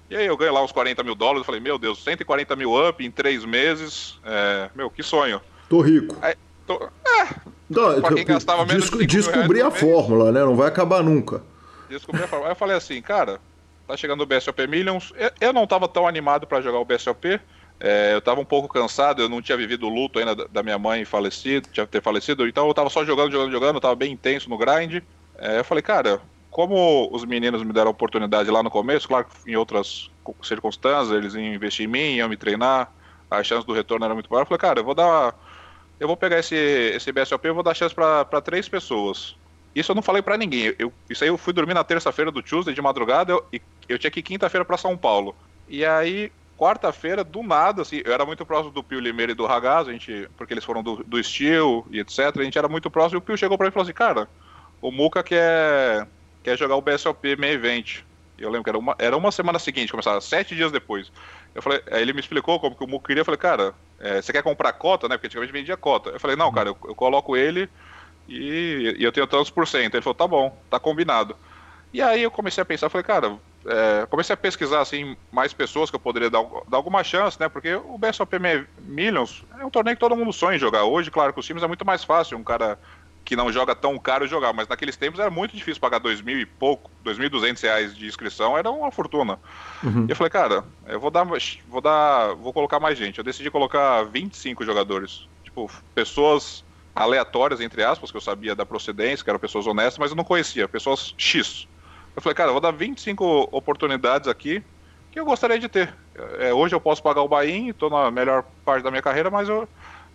E aí eu ganho lá uns 40 mil dólares, eu falei, meu Deus, 140 mil up em três meses, é, meu, que sonho. Tô rico. Aí, tô, é, Não, pra quem gastava menos Desco, Descobri a fórmula, né? Não vai acabar nunca descobri a forma. Aí eu falei assim, cara, tá chegando o BSOP Millions. Eu não tava tão animado para jogar o BSOP. É, eu tava um pouco cansado, eu não tinha vivido o luto ainda da minha mãe falecido, tinha ter falecido, então eu tava só jogando, jogando, jogando, eu tava bem intenso no grind. É, eu falei, cara, como os meninos me deram a oportunidade lá no começo, claro que em outras circunstâncias, eles iam investir em mim, iam me treinar, a chance do retorno era muito maior. Eu falei, cara, eu vou dar. Eu vou pegar esse, esse BSOP e vou dar chance para três pessoas. Isso eu não falei para ninguém. Eu, isso aí eu fui dormir na terça-feira do Tuesday de madrugada eu, e eu tinha que ir quinta-feira para São Paulo. E aí, quarta-feira, do nada, assim, eu era muito próximo do Pio Limeira e do Ragazzo, a gente, porque eles foram do, do Steel e etc. A gente era muito próximo e o Pio chegou para mim e falou assim: Cara, o Muca quer, quer jogar o BSOP Main Event. Eu lembro que era uma, era uma semana seguinte, começava sete dias depois. Eu falei, aí ele me explicou como que o Muca queria. Eu falei, cara, é, você quer comprar cota, né? Porque antigamente vendia cota. Eu falei, não, cara, eu, eu coloco ele e, e eu tenho tantos por cento. Ele falou, tá bom, tá combinado. E aí eu comecei a pensar, falei, cara, é, comecei a pesquisar assim mais pessoas que eu poderia dar, dar alguma chance, né? Porque o BSOP Millions é um torneio que todo mundo sonha em jogar. Hoje, claro, com os times é muito mais fácil um cara que não joga tão caro jogar, mas naqueles tempos era muito difícil pagar dois mil e pouco, dois mil duzentos reais de inscrição, era uma fortuna. Uhum. E eu falei, cara, eu vou dar, vou dar, vou colocar mais gente. Eu decidi colocar 25 jogadores, tipo pessoas aleatórias, entre aspas, que eu sabia da procedência, que eram pessoas honestas, mas eu não conhecia, pessoas X. Eu falei, cara, eu vou dar 25 oportunidades aqui que eu gostaria de ter. É, hoje eu posso pagar o buy-in, estou na melhor parte da minha carreira, mas eu,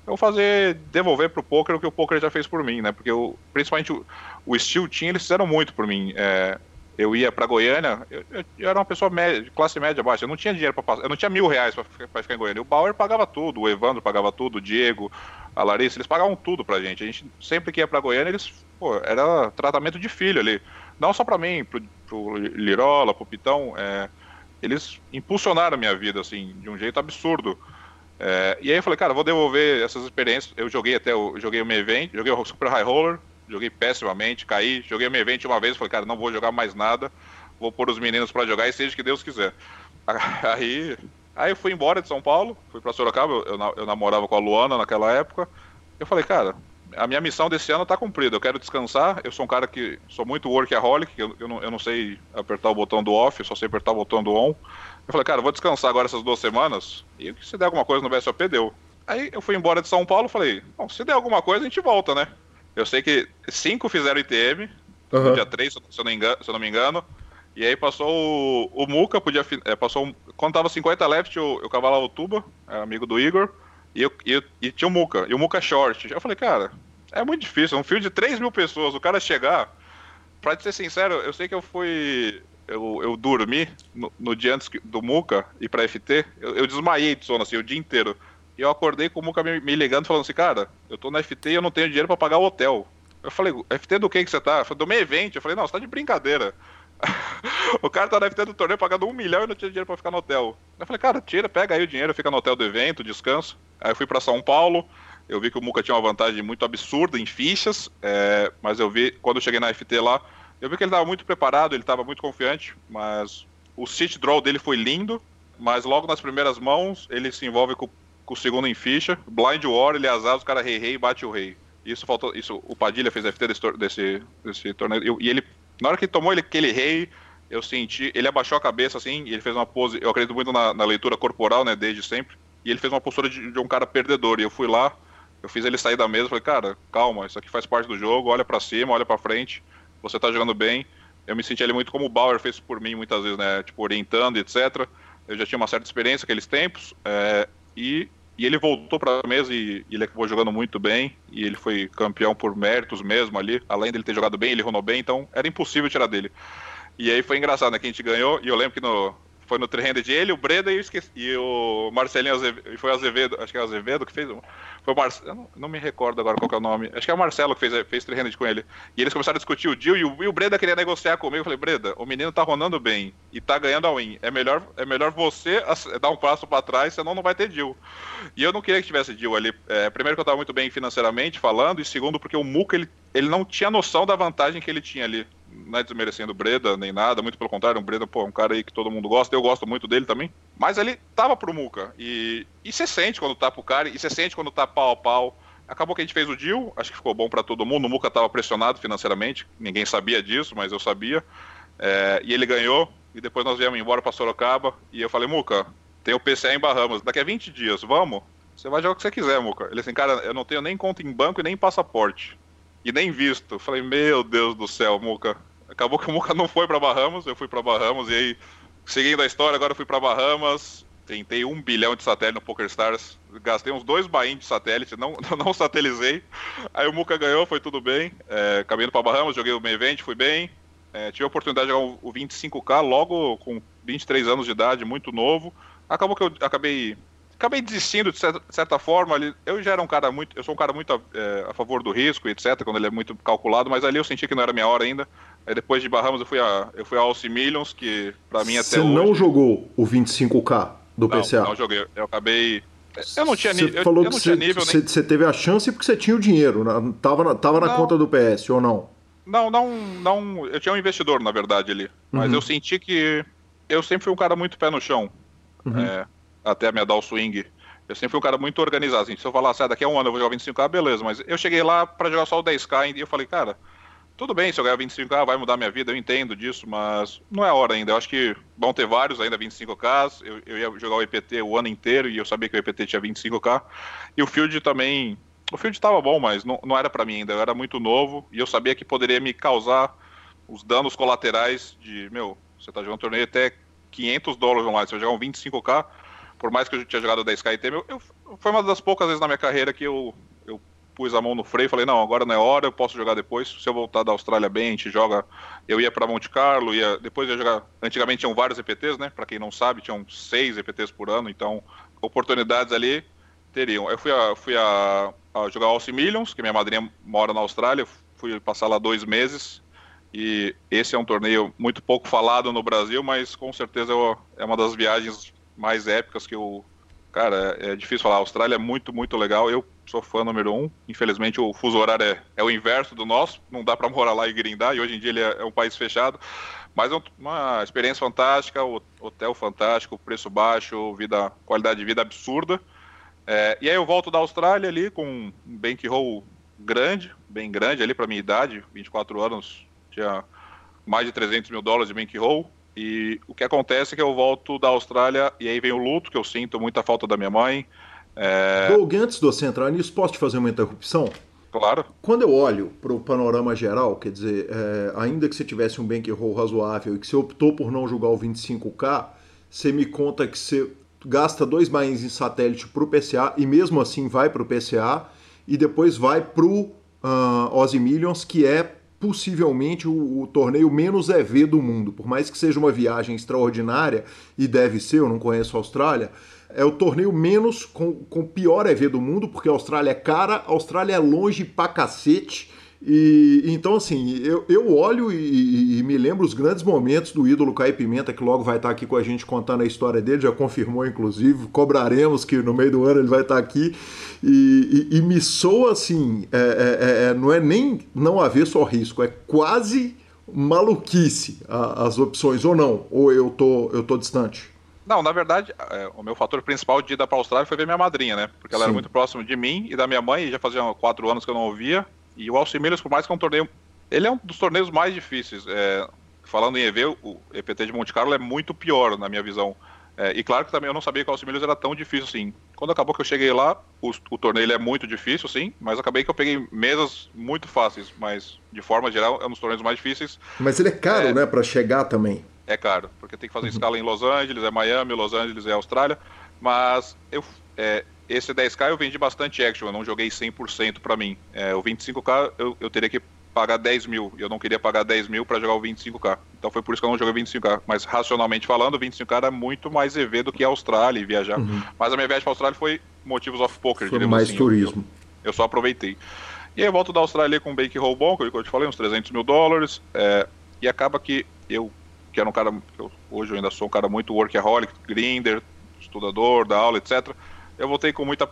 eu fazer, devolver pro poker o que o poker já fez por mim, né? Porque eu, principalmente o, o Steel Team, eles fizeram muito por mim. É, eu ia para Goiânia, eu, eu, eu, era uma pessoa média, de classe média baixa, eu não tinha dinheiro para passar, eu não tinha mil reais para ficar em Goiânia. O Bauer pagava tudo, o Evandro pagava tudo, o Diego, a Larissa, eles pagavam tudo pra gente. A gente sempre que ia para Goiânia, eles, pô, era tratamento de filho ali. Não só para mim, pro, pro Lirola, pro Pitão, é, eles impulsionaram a minha vida, assim, de um jeito absurdo. É, e aí eu falei, cara, vou devolver essas experiências. Eu joguei até o, joguei o meu evento, joguei o Super High Roller, joguei pessimamente, caí, joguei meu evento uma vez, falei, cara, não vou jogar mais nada, vou pôr os meninos para jogar e seja o que Deus quiser. [laughs] Aí, aí eu fui embora de São Paulo, fui para Sorocaba, eu, eu, eu namorava com a Luana naquela época. Eu falei, cara, a minha missão desse ano está cumprida. Eu quero descansar. Eu sou um cara que sou muito workaholic. Eu, eu, não, eu não sei apertar o botão do off, só sei apertar o botão do on. Eu falei, cara, vou descansar agora essas duas semanas. E se der alguma coisa no BSOP, deu. Aí eu fui embora de São Paulo falei, se der alguma coisa, a gente volta, né? Eu sei que cinco fizeram ITM, uhum. dia 3, se eu, não engano, se eu não me engano. E aí passou o, o Muca, podia, é, passou, quando tava 50 left, eu, eu cavalava o Tuba, amigo do Igor, e, eu, e, e, tinha o Muca, e o Muca short. Eu falei, cara, é muito difícil, um fio de 3 mil pessoas, o cara chegar. Pra ser sincero, eu sei que eu fui. Eu, eu dormi no, no dia antes do Muca e pra FT, eu, eu desmaiei de sono assim o dia inteiro. E eu acordei com o Muca me, ligando, falando assim, cara, eu tô na FT e eu não tenho dinheiro para pagar o hotel. Eu falei, FT do que que você tá? Falei, do meio evento. Eu falei, não, você tá de brincadeira. [laughs] o cara tá na FT do torneio pagando um milhão e não tinha dinheiro pra ficar no hotel. Eu falei, cara, tira, pega aí o dinheiro, fica no hotel do evento, descansa. Aí eu fui para São Paulo, eu vi que o Muca tinha uma vantagem muito absurda em fichas, é, mas eu vi, quando eu cheguei na FT lá, eu vi que ele estava muito preparado, ele estava muito confiante, mas o sit draw dele foi lindo, mas logo nas primeiras mãos ele se envolve com, com o segundo em ficha, blind war, ele azar, os caras rei rei bate o rei. Isso faltou, isso o Padilha fez FT desse, desse, desse torneio, e ele, na hora que tomou ele, aquele rei, eu senti, ele abaixou a cabeça assim, ele fez uma pose, eu acredito muito na, na leitura corporal, né, desde sempre, e ele fez uma postura de, de um cara perdedor, e eu fui lá, eu fiz ele sair da mesa, falei, cara, calma, isso aqui faz parte do jogo, olha para cima, olha para frente, você tá jogando bem. Eu me senti ali muito como o Bauer fez por mim muitas vezes, né? Tipo, orientando, etc. Eu já tinha uma certa experiência naqueles tempos, é, e, e, ele voltou para a mesa e, e, ele acabou jogando muito bem, e ele foi campeão por méritos mesmo ali, além dele ter jogado bem, ele ronou bem, então era impossível tirar dele. E aí foi engraçado, né, que a gente ganhou, e eu lembro que no, foi no 300 ele, o Breda e, e o Marcelinho Azevedo, foi Azevedo, acho que é o Azevedo que fez, foi o Marcelo, não, não, me recordo agora qual é o nome, acho que é o Marcelo que fez, fez 300 com ele, e eles começaram a discutir o deal, e o, e o Breda queria negociar comigo, eu falei, Breda, o menino tá ronando bem, e tá ganhando a win, é melhor, é melhor você dar um passo para trás, senão não vai ter deal. E eu não queria que tivesse deal ali, é, primeiro que eu tava muito bem financeiramente falando, e segundo porque o Muca, ele, ele não tinha noção da vantagem que ele tinha ali não é desmerecendo o Breda nem nada, muito pelo contrário, um Breda, pô, um cara aí que todo mundo gosta, eu gosto muito dele também. Mas ele tava pro Muca. E, e você sente quando tá pro cara, e você sente quando tá pau a pau. Acabou que a gente fez o deal, acho que ficou bom para todo mundo. O Muca tava pressionado financeiramente, ninguém sabia disso, mas eu sabia. É, e ele ganhou, e depois nós viemos embora pra Sorocaba. E eu falei, Muca, tem o PCA em Bahamas, daqui a 20 dias, vamos? Você vai jogar o que você quiser, Muca. Ele assim, cara, eu não tenho nem conta em banco e nem passaporte e nem visto. Falei, meu Deus do céu, Muca. Acabou que o Muca não foi para Bahamas, eu fui para Bahamas, e aí, seguindo a história, agora eu fui para Bahamas, tentei um bilhão de satélite no PokerStars, gastei uns dois bains de satélite, [laughs] não, não satelizei. Aí o Muca ganhou, foi tudo bem. É, acabei indo para Bahamas, joguei o main event, fui bem. É, tive a oportunidade de jogar o 25K logo com 23 anos de idade, muito novo. Acabou que eu acabei acabei desistindo de certa, de certa forma. Ali, eu já era um cara muito. Eu sou um cara muito a, é, a, favor do risco, etc., quando ele é muito calculado, mas ali eu senti que não era minha hora ainda. Aí depois de Bahamas eu fui a, eu fui a Alce Millions, que para mim até Você hoje... não jogou o 25K do não, PCA? Não, joguei. Eu acabei. Eu não tinha nível. Você falou eu, que você, nível nem... você teve a chance porque você tinha o dinheiro, né? tava na, tava na conta do PS, ou não? Não, não, não. Eu tinha um investidor, na verdade, ali. Mas uhum. eu senti que eu sempre fui um cara muito pé no chão. Uhum. É, até me dar o swing. Eu sempre fui um cara muito organizado. Assim, se eu falasse, ah, daqui a um ano eu vou jogar 25k, beleza. Mas eu cheguei lá para jogar só o 10k e eu falei, cara, tudo bem, se eu ganhar 25k vai mudar minha vida, eu entendo disso, mas não é hora ainda. Eu acho que vão ter vários ainda 25k. Eu, eu ia jogar o EPT o ano inteiro e eu sabia que o EPT tinha 25k. E o Field também. O Field estava bom, mas não, não era para mim ainda. Eu era muito novo e eu sabia que poderia me causar os danos colaterais de, meu, você tá jogando um torneio até 500 dólares online. Se eu jogar um 25k, por mais que eu tinha jogado 10k e eu, eu, foi uma das poucas vezes na minha carreira que eu, eu pus a mão no freio e falei, não, agora não é hora, eu posso jogar depois. Se eu voltar da Austrália bem, a gente joga. Eu ia para Monte Carlo, ia, depois ia jogar. Antigamente tinham vários EPTs, né? Para quem não sabe, tinham seis EPTs por ano, então oportunidades ali teriam. Eu fui a, fui a, a jogar Alce Millions, que minha madrinha mora na Austrália, fui passar lá dois meses. E esse é um torneio muito pouco falado no Brasil, mas com certeza é uma das viagens mais épicas que eu. Cara, é difícil falar. A Austrália é muito, muito legal. Eu sou fã número um. Infelizmente, o fuso horário é, é o inverso do nosso. Não dá para morar lá e grindar. E hoje em dia ele é, é um país fechado. Mas é uma experiência fantástica, hotel fantástico, preço baixo, vida, qualidade de vida absurda. É, e aí eu volto da Austrália ali com um bankroll grande, bem grande ali para minha idade, 24 anos, tinha mais de 300 mil dólares de bankroll. E o que acontece é que eu volto da Austrália e aí vem o luto, que eu sinto muita falta da minha mãe. É... Doug, antes de você entrar nisso, posso te fazer uma interrupção? Claro. Quando eu olho para o panorama geral, quer dizer, é, ainda que você tivesse um bankroll razoável e que você optou por não jogar o 25K, você me conta que você gasta dois bains em satélite para o PCA e mesmo assim vai para o PCA e depois vai para o uh, Millions, que é possivelmente o, o, torneio menos EV do mundo. Por mais que seja uma viagem extraordinária, e deve ser, eu não conheço a Austrália, é o torneio menos com, com pior EV do mundo, porque a Austrália é cara, a Austrália é longe pra cacete. E então, assim, eu, eu olho e, e, me lembro os grandes momentos do ídolo Caio Pimenta, que logo vai estar aqui com a gente contando a história dele, já confirmou, inclusive. Cobraremos que no meio do ano ele vai estar aqui. E, e, me soa assim: é, é, é, não é nem não haver só risco, é quase maluquice a, as opções, ou não? Ou eu tô, eu tô distante? Não, na verdade, é, o meu fator principal de ir para a Austrália foi ver minha madrinha, né? Porque ela Sim. era muito próxima de mim e da minha mãe, e já fazia quatro anos que eu não ouvia. E o Alcimilhas, por mais que é um torneio. Ele é um dos torneios mais difíceis. É, falando em EV, o EPT de Monte Carlo é muito pior, na minha visão. É, e claro que também eu não sabia que o Alcimilhas era tão difícil assim. Quando acabou que eu cheguei lá, o, o torneio ele é muito difícil, sim, mas acabei que eu peguei mesas muito fáceis, mas de forma geral é um dos torneios mais difíceis. Mas ele é caro, é, né, para chegar também. É caro, porque tem que fazer uhum. escala em Los Angeles, é Miami, Los Angeles é Austrália, mas eu, é, esse 10K eu vendi bastante action, eu não joguei 100% para mim. É, o 25K eu, eu teria que pagar 10 mil, e eu não queria pagar 10 mil para jogar o 25K. Então foi por isso que eu não joguei 25K. Mas racionalmente falando, o 25K era muito mais EV do que a Austrália e viajar. Uhum. Mas a minha viagem para a Austrália foi motivos of poker, foi mais assim. turismo. Eu, eu, só aproveitei. E aí eu volto da Austrália com um bake roll bom, que eu te falei, uns 300 mil dólares. É, e acaba que eu, que era um cara, eu, hoje eu ainda sou um cara muito workaholic, grinder, estudador da aula, etc eu voltei com muita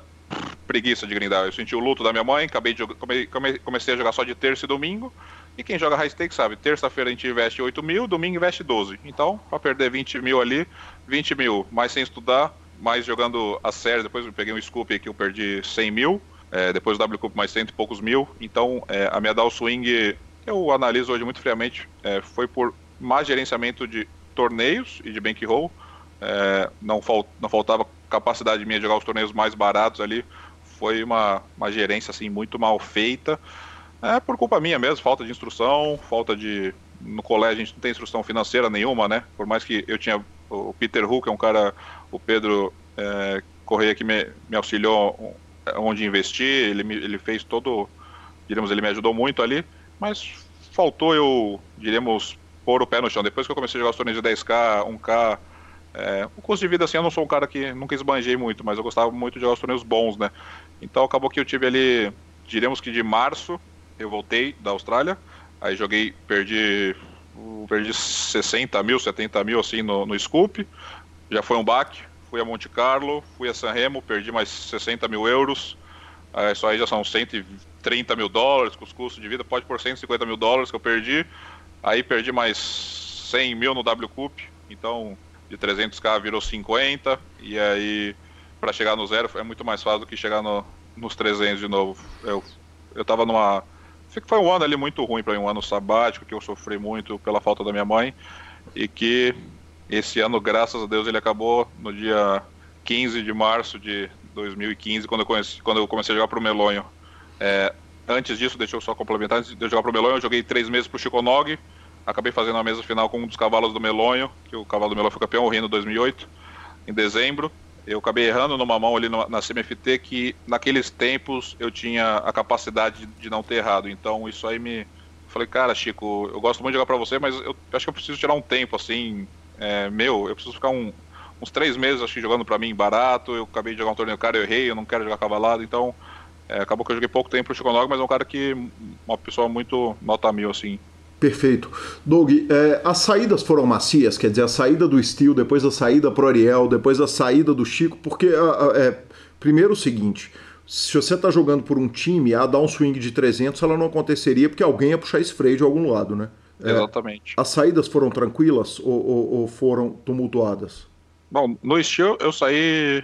preguiça de grindar. Eu senti o luto da minha mãe, acabei de come, comecei a jogar só de terça e domingo. E quem joga high stake sabe, terça-feira a gente investe 8 mil, domingo investe 12. Então, para perder 20 mil ali, 20 mil, mais sem estudar, mais jogando a série, depois eu peguei um scoop que eu perdi 100 mil, é, depois o WCUP mais cento e poucos mil. Então, é, a minha down swing, eu analiso hoje muito friamente, é, foi por mais gerenciamento de torneios e de bankroll. É, não, fal, não faltava capacidade minha de jogar os torneios mais baratos ali foi uma, uma gerência assim muito mal feita. É por culpa minha mesmo, falta de instrução, falta de. No colégio a gente não tem instrução financeira nenhuma, né? Por mais que eu tinha. O Peter Huck é um cara. O Pedro é, Correia que me, me auxiliou onde investir, ele, ele fez todo. Diríamos, ele me ajudou muito ali, mas faltou eu, diríamos, pôr o pé no chão. Depois que eu comecei a jogar os torneios de 10K, 1K, é, o custo de vida, assim, eu não sou um cara que nunca esbanjei muito, mas eu gostava muito de jogar os torneios bons, né? Então acabou que eu tive ali, diríamos que de março, eu voltei da Austrália, aí joguei, perdi, perdi 60 mil, 70 mil, assim, no, no Scoop, já foi um baque, fui a Monte Carlo, fui a San Remo, perdi mais 60 mil euros, aí, isso aí já são 130 mil dólares com os custos de vida, pode por 150 mil dólares que eu perdi, aí perdi mais 100 mil no W Cup, então de 300k virou 50, e aí para chegar no zero é muito mais fácil do que chegar no, nos 300 de novo. Eu, eu tava numa. Foi um ano ali muito ruim para mim, um ano sabático, que eu sofri muito pela falta da minha mãe, e que esse ano, graças a Deus, ele acabou no dia 15 de março de 2015, quando eu, conheci, quando eu comecei a jogar pro Melonho. É, antes disso, deixa eu só complementar, antes de eu jogar pro Melonho, eu joguei três meses pro Chico Nog, Acabei fazendo a mesa final com um dos cavalos do Melonho, que o cavalo do Melonho foi campeão, o Rino 2008, em dezembro. Eu acabei errando numa mão ali na CMFT que naqueles tempos eu tinha a capacidade de não ter errado. Então isso aí me. Falei, cara, Chico, eu gosto muito de jogar pra você, mas eu acho que eu preciso tirar um tempo assim. É, meu, eu preciso ficar um, uns três meses acho, jogando pra mim barato. Eu acabei de jogar um torneio cara, eu errei, eu não quero jogar cavalado, então. É, acabou que eu joguei pouco tempo pro Chiconog, mas é um cara que. Uma pessoa muito nota mil, assim. Perfeito. Doug, é, as saídas foram macias, quer dizer, a saída do Steel, depois a saída pro Ariel, depois a saída do Chico, porque é, primeiro o seguinte, se você está jogando por um time, a dar um swing de 300 ela não aconteceria porque alguém ia puxar esse freio de algum lado, né? É, Exatamente. As saídas foram tranquilas ou, ou, ou, foram tumultuadas? Bom, no Steel eu saí...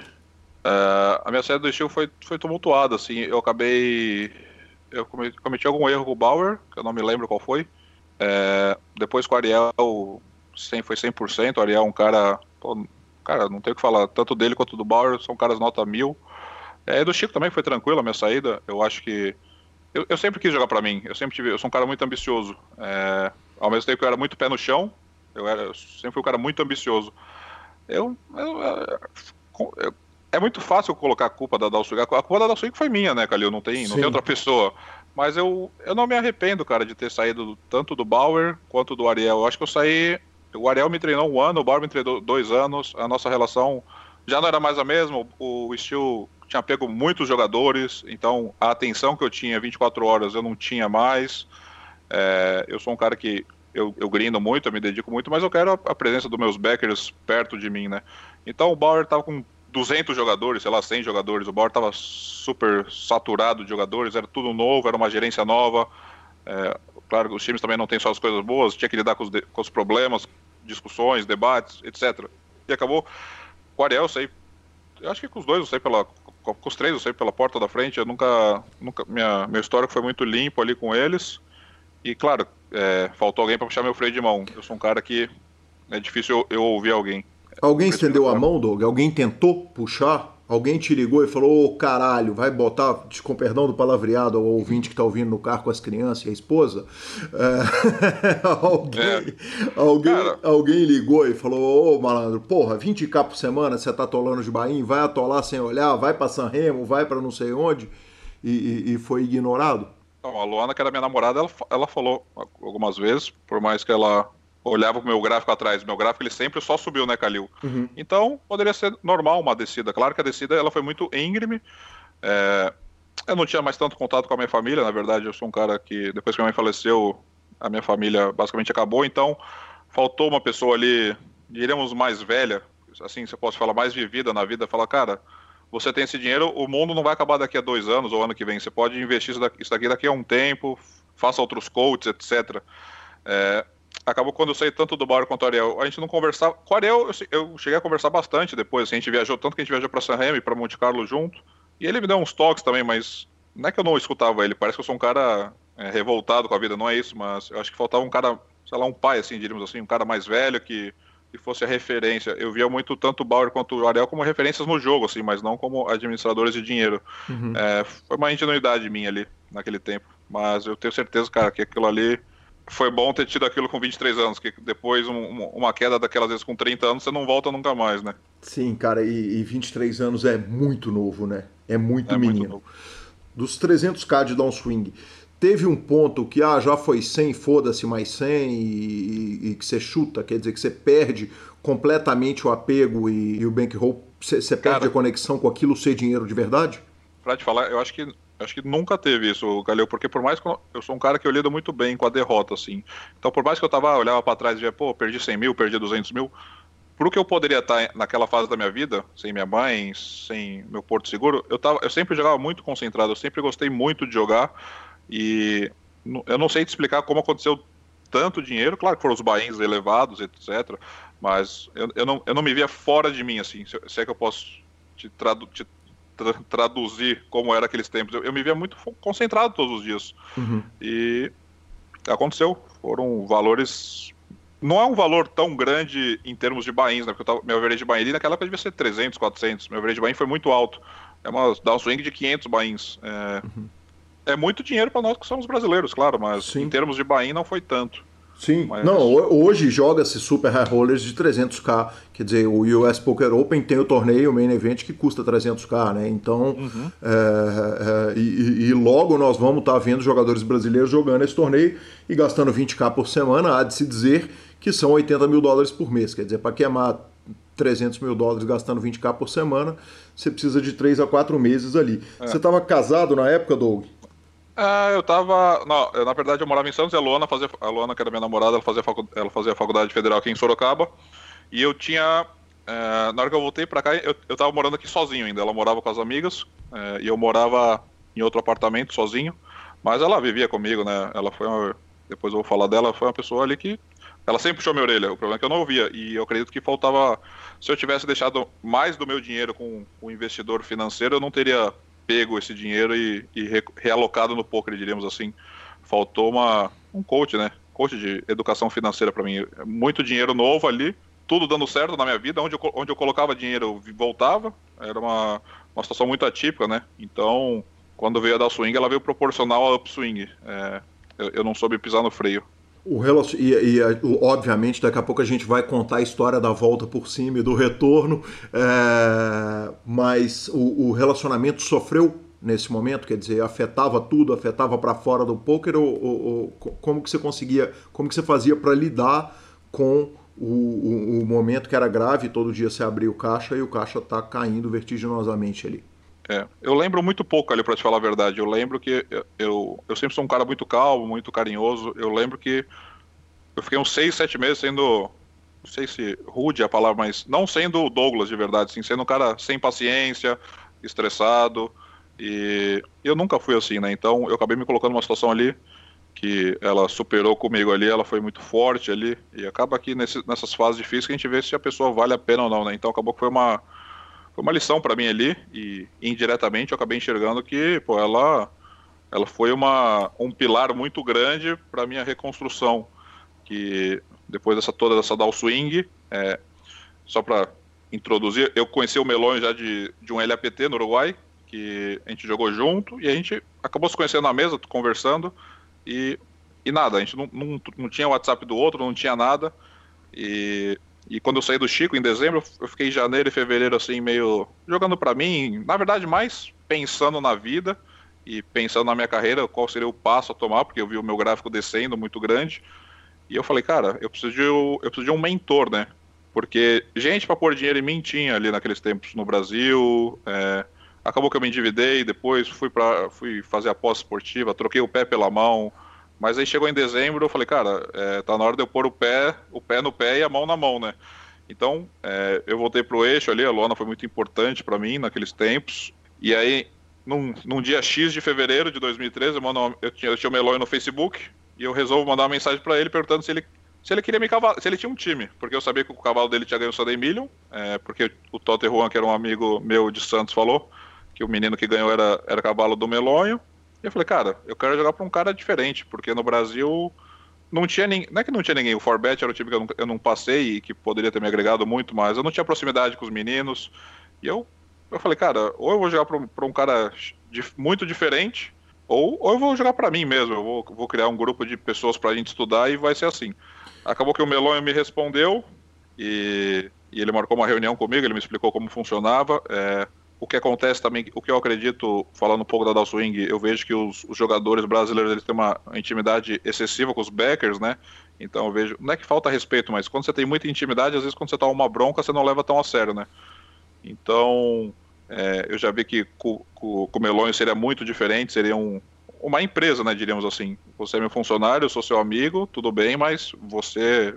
Uh, a minha saída do Steel foi, foi tumultuada, assim, eu acabei... Eu cometi algum erro com o Bauer, que eu não me lembro qual foi, é, depois com o Ariel 100, foi 100%. O Ariel é um cara. Pô, cara, não tem o que falar. Tanto dele quanto do Bauer são caras nota mil. É, do Chico também foi tranquilo a minha saída. Eu acho que. Eu, eu sempre quis jogar para mim. Eu sempre tive. Eu sou um cara muito ambicioso. É, ao mesmo tempo que eu era muito pé no chão, eu, era, eu sempre fui um cara muito ambicioso. Eu, eu, eu, é muito fácil colocar a culpa da Dalswing. A culpa da Dalswing foi minha, né, Calil? Não tem, não tem outra pessoa. Mas eu, eu não me arrependo, cara, de ter saído tanto do Bauer quanto do Ariel. Eu acho que eu saí. O Ariel me treinou um ano, o Bauer me treinou dois anos. A nossa relação já não era mais a mesma. O Steel tinha pego muitos jogadores, então a atenção que eu tinha 24 horas eu não tinha mais. É, eu sou um cara que eu, eu grindo muito, eu me dedico muito, mas eu quero a, a presença dos meus backers perto de mim, né? Então o Bauer tava com 200 jogadores, sei lá, 100 jogadores. O Bauer estava super saturado de jogadores, era tudo novo, era uma gerência nova. É, claro que os times também não têm só as coisas boas, tinha que lidar com os, de, com os problemas, discussões, debates, etc. E acabou. Com o Ariel, eu sei. Eu acho que com os dois eu sei pela. Com os três eu sei pela porta da frente. Eu nunca. nunca minha, meu histórico foi muito limpo ali com eles. E claro, é, faltou alguém para puxar meu freio de mão. Eu sou um cara que é difícil eu, eu ouvir alguém. Alguém estendeu a mão, Doug? Alguém tentou puxar? Alguém te ligou e falou, ô oh, caralho, vai botar, com perdão do palavreado ao ouvinte que tá ouvindo no carro com as crianças e a esposa. É... [laughs] alguém, é. alguém, alguém ligou e falou, ô oh, malandro, porra, 20k por semana você tá atolando de Bahia, vai atolar sem olhar, vai pra San Remo, vai para não sei onde, e, e, e foi ignorado? Não, a Luana, que era minha namorada, ela, ela falou algumas vezes, por mais que ela olhava pro meu gráfico atrás, meu gráfico ele sempre só subiu, né, Calil? Uhum. Então, poderia ser normal uma descida. Claro que a descida ela foi muito íngreme. É... Eu não tinha mais tanto contato com a minha família, na verdade, eu sou um cara que, depois que minha mãe faleceu, a minha família basicamente acabou, então faltou uma pessoa ali, diríamos mais velha, assim, se eu posso falar, mais vivida na vida, falar, cara, você tem esse dinheiro, o mundo não vai acabar daqui a dois anos ou ano que vem, você pode investir isso daqui, isso daqui, daqui a um tempo, faça outros coaches, etc. É, acabou quando eu saí tanto do Bauer quanto do Ariel. A gente não conversava. Com o Ariel, eu, eu cheguei a conversar bastante depois. Assim, a gente viajou, tanto que a gente viajou para San Remo e para Monte Carlo junto. E ele me deu uns toques também, mas não é que eu não escutava ele. Parece que eu sou um cara é, revoltado com a vida, não é isso, mas eu acho que faltava um cara, sei lá, um pai, assim, diríamos assim, um cara mais velho que, que fosse a referência. Eu via muito tanto o Bauer quanto o Ariel como referências no jogo, assim, mas não como administradores de dinheiro. Uhum. É, foi uma ingenuidade minha ali, naquele tempo. Mas eu tenho certeza, cara, que aquilo ali foi bom ter tido aquilo com 23 anos, que depois um, uma queda daquelas vezes com 30 anos você não volta nunca mais, né? Sim, cara, e, e 23 anos é muito novo, né? É muito é menino. Muito Dos 300k de downswing, teve um ponto que ah, já foi 100, foda-se mais 100 e, e, que você chuta, quer dizer que você perde completamente o apego e, e o bankroll, você, você perde Cara, a conexão com aquilo ser dinheiro de verdade? Pra te falar, eu acho que Acho que nunca teve isso, Galeu, porque por mais que eu, sou um cara que eu lido muito bem com a derrota, assim. Então, por mais que eu tava, olhava para trás e via, pô, perdi 100 mil, perdi 200 mil, pro que eu poderia estar naquela fase da minha vida, sem minha mãe, sem meu porto seguro, eu, tava, eu sempre jogava muito concentrado, eu sempre gostei muito de jogar e eu não sei te explicar como aconteceu tanto dinheiro, claro que foram os bains elevados, etc, mas eu, eu, não, eu não me via fora de mim, assim, se, se é que eu posso te, tradu tra traduzir como era aqueles tempos. Eu, eu, me via muito concentrado todos os dias. Uhum. E aconteceu. Foram valores. Não é um valor tão grande em termos de bains, né? Porque eu tava, meu average de bain ali naquela época devia ser 300, 400. Meu average de bain foi muito alto. É uma downswing de 500 bains. É, uhum. é muito dinheiro para nós que somos brasileiros, claro, mas Sim. em termos de bain não foi tanto. Sim, Mas... não, hoje joga-se Super High Rollers de 300k, quer dizer, o US Poker Open tem o torneio, o Main Event, que custa 300k, né? Então, uhum. é, é, e, e, logo nós vamos estar tá vendo jogadores brasileiros jogando esse torneio e gastando 20k por semana, há de se dizer que são 80 mil dólares por mês, quer dizer, para queimar 300 mil dólares gastando 20k por semana, você precisa de 3 a 4 meses ali. É. Você estava casado na época, Doug? É, eu tava. Não, eu, na verdade eu morava em Santos e a Luana fazia. A Luana, que era minha namorada, ela fazia, facu, ela fazia faculdade federal aqui em Sorocaba. E eu tinha. É, na hora que eu voltei pra cá, eu, eu tava morando aqui sozinho ainda. Ela morava com as amigas é, e eu morava em outro apartamento sozinho. Mas ela vivia comigo, né? Ela foi uma, Depois eu vou falar dela, foi uma pessoa ali que. Ela sempre puxou minha orelha. O problema é que eu não ouvia. E eu acredito que faltava. Se eu tivesse deixado mais do meu dinheiro com o investidor financeiro, eu não teria pego esse dinheiro e, e realocado no poker, diríamos assim. Faltou uma, um coach, né? Coach de educação financeira para mim. Muito dinheiro novo ali, tudo dando certo na minha vida. Onde eu, onde eu colocava dinheiro, voltava. Era uma, uma situação muito atípica, né? Então, quando veio a dar swing, ela veio proporcional ao upswing. É, eu, eu não soube pisar no freio. O relacion... e, e, obviamente, daqui a pouco a gente vai contar a história da volta por cima e do retorno, é... mas o, o, relacionamento sofreu nesse momento, quer dizer, afetava tudo, afetava para fora do poker, ou, ou, ou, como que você conseguia, como que você fazia para lidar com o, o, o, momento que era grave, todo dia você abria o caixa e o caixa tá caindo vertiginosamente ali? É, eu lembro muito pouco ali, para te falar a verdade. Eu lembro que eu, eu, eu, sempre sou um cara muito calmo, muito carinhoso. Eu lembro que eu fiquei uns seis, sete meses sendo, não sei se rude é a palavra, mas não sendo o Douglas de verdade, sim, sendo um cara sem paciência, estressado. E eu nunca fui assim, né? Então eu acabei me colocando numa situação ali que ela superou comigo ali, ela foi muito forte ali. E acaba aqui nesse, nessas fases difíceis que a gente vê se a pessoa vale a pena ou não, né? Então acabou que foi uma foi uma lição para mim ali e indiretamente eu acabei enxergando que pô, ela ela foi uma, um pilar muito grande para minha reconstrução que depois dessa toda dessa down swing é, só para introduzir eu conheci o Melon já de, de um LAPT no Uruguai que a gente jogou junto e a gente acabou se conhecendo na mesa conversando e, e nada a gente não, não, não tinha WhatsApp do outro não tinha nada e e quando eu saí do Chico em dezembro, eu fiquei em janeiro e fevereiro assim meio jogando para mim, na verdade mais pensando na vida e pensando na minha carreira, qual seria o passo a tomar, porque eu vi o meu gráfico descendo muito grande. E eu falei, cara, eu preciso de, eu preciso de um mentor, né? Porque gente para pôr dinheiro em mim tinha ali naqueles tempos no Brasil. É, acabou que eu me endividei, depois fui, pra, fui fazer a pós esportiva, troquei o pé pela mão. Mas aí chegou em dezembro, eu falei, cara, é, tá na hora de eu pôr o pé, o pé no pé e a mão na mão, né? Então, é, eu voltei pro eixo ali, a lona foi muito importante para mim naqueles tempos. E aí, num, num, dia X de fevereiro de 2013, eu, mando, eu, tinha, eu tinha o Meloy no Facebook e eu resolvo mandar uma mensagem para ele perguntando se ele, se ele queria me cavalo, se ele tinha um time, porque eu sabia que o cavalo dele tinha ganho o Sunday Million, é, porque o Totter Juan, que era um amigo meu de Santos, falou que o menino que ganhou era, era cavalo do Melonho. E eu falei, cara, eu quero jogar pra um cara diferente, porque no Brasil não tinha ninguém. Não é que não tinha ninguém, o Forbet era o time que eu não, eu não passei e que poderia ter me agregado muito, mas eu não tinha proximidade com os meninos. E eu, eu falei, cara, ou eu vou jogar pra um, pra um cara muito diferente, ou, ou eu vou jogar para mim mesmo. Eu vou, vou criar um grupo de pessoas pra gente estudar e vai ser assim. Acabou que o Melonho me respondeu e, e ele marcou uma reunião comigo, ele me explicou como funcionava. É, o que acontece também, o que eu acredito, falando um pouco da Down Swing, eu vejo que os, os, jogadores brasileiros eles têm uma intimidade excessiva com os backers, né? Então eu vejo, não é que falta respeito, mas quando você tem muita intimidade, às vezes quando você toma uma bronca, você não leva tão a sério, né? Então, é, eu já vi que com, com o Melonho seria muito diferente, seria um, uma empresa, né, diríamos assim. Você é meu funcionário, eu sou seu amigo, tudo bem, mas você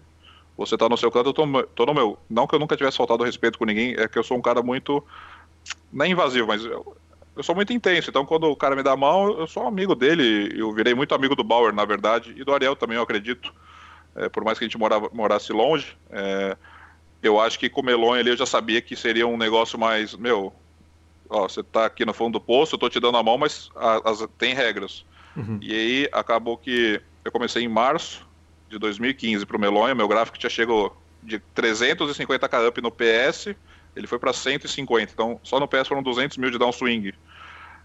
você tá no seu canto, eu tô, tô no meu. Não que eu nunca tivesse faltado respeito com ninguém, é que eu sou um cara muito não é invasivo, mas eu, eu sou muito intenso. Então, quando o cara me dá a mão, eu sou amigo dele. Eu virei muito amigo do Bauer, na verdade, e do Ariel também, eu acredito. É, por mais que a gente morava, morasse longe, é, eu acho que com o Melon ali eu já sabia que seria um negócio mais, meu, ó, você tá aqui no fundo do poço, eu tô te dando a mão, mas as, tem regras. Uhum. E aí acabou que eu comecei em março de 2015 pro Melonha, meu gráfico tinha chegado de 350k up no PS, ele foi para 150, então só no PS foram 200 mil de downswing.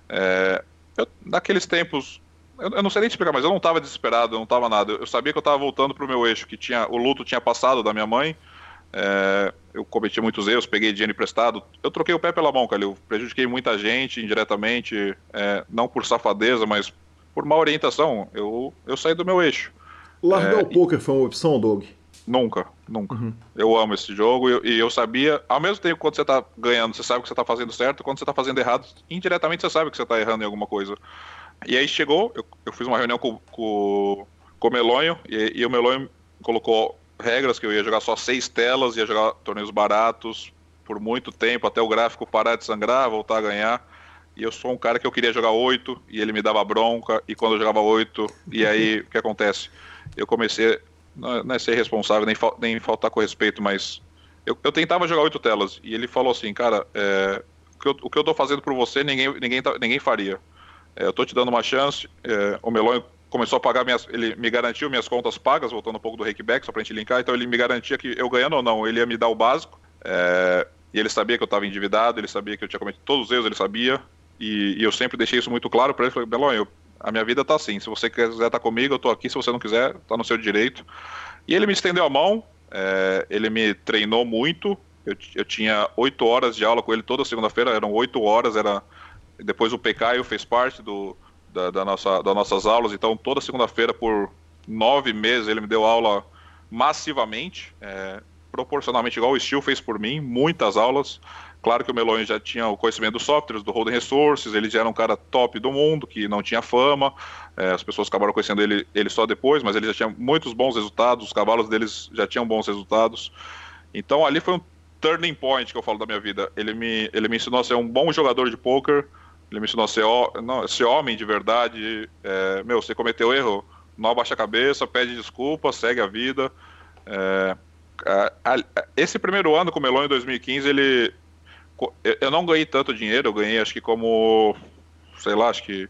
É, eu, naqueles tempos eu, eu, não sei nem te explicar, mas eu não tava desesperado, eu não tava nada. Eu sabia que eu tava voltando pro meu eixo, que tinha o luto tinha passado da minha mãe. É, eu cometi muitos erros, peguei dinheiro emprestado. Eu troquei o pé pela mão, cara. Eu prejudiquei muita gente indiretamente, é, não por safadeza, mas por má orientação. Eu, eu saí do meu eixo. Largar é, o poker foi uma opção, Doug? Nunca, nunca. Uhum. Eu amo esse jogo e, e, eu sabia, ao mesmo tempo quando você tá ganhando, você sabe que você tá fazendo certo, quando você tá fazendo errado, indiretamente você sabe que você tá errando em alguma coisa. E aí chegou, eu, eu fiz uma reunião com, com, com o Melonho e, e o Melonho colocou regras que eu ia jogar só seis telas, ia jogar torneios baratos por muito tempo, até o gráfico parar de sangrar, voltar a ganhar. E eu sou um cara que eu queria jogar oito e ele me dava bronca, e quando eu jogava oito, e aí o que acontece? Eu comecei não é ser responsável nem, fal, nem faltar com respeito, mas eu, eu, tentava jogar oito telas e ele falou assim, cara, é, o, que eu, o que eu tô fazendo por você ninguém, ninguém, tá, ninguém faria. É, eu tô te dando uma chance. É, o Melon começou a pagar minhas, ele me garantiu minhas contas pagas, voltando um pouco do Rakeback, só pra gente linkar, então ele me garantia que eu ganhando ou não, ele ia me dar o básico. É, e ele sabia que eu estava endividado, ele sabia que eu tinha cometido todos os erros, ele sabia. E, e eu sempre deixei isso muito claro para ele. Falei, Belon, eu a minha vida tá assim. Se você quiser estar tá comigo, eu tô aqui. Se você não quiser, tá no seu direito. E ele me estendeu a mão, é, ele me treinou muito. Eu, eu tinha oito horas de aula com ele toda segunda-feira, eram oito horas. Era depois o PK fez parte do, da, da nossa, das nossas aulas. Então toda segunda-feira por nove meses ele me deu aula massivamente, é, proporcionalmente igual o Steel fez por mim, muitas aulas. Claro que o Meloni já tinha o conhecimento dos softwares, do Holding Resources, ele já era um cara top do mundo, que não tinha fama, é, as pessoas acabaram conhecendo ele, ele só depois, mas ele já tinha muitos bons resultados, os cavalos deles já tinham bons resultados. Então ali foi um turning point que eu falo da minha vida. Ele me, ele me ensinou a ser um bom jogador de poker, ele me ensinou a ser, não, ser homem de verdade. É, meu, você cometeu erro, não abaixa a cabeça, pede desculpa, segue a vida. É, a, a, esse primeiro ano com o Melon em 2015, ele eu não ganhei tanto dinheiro, eu ganhei acho que como, sei lá, acho que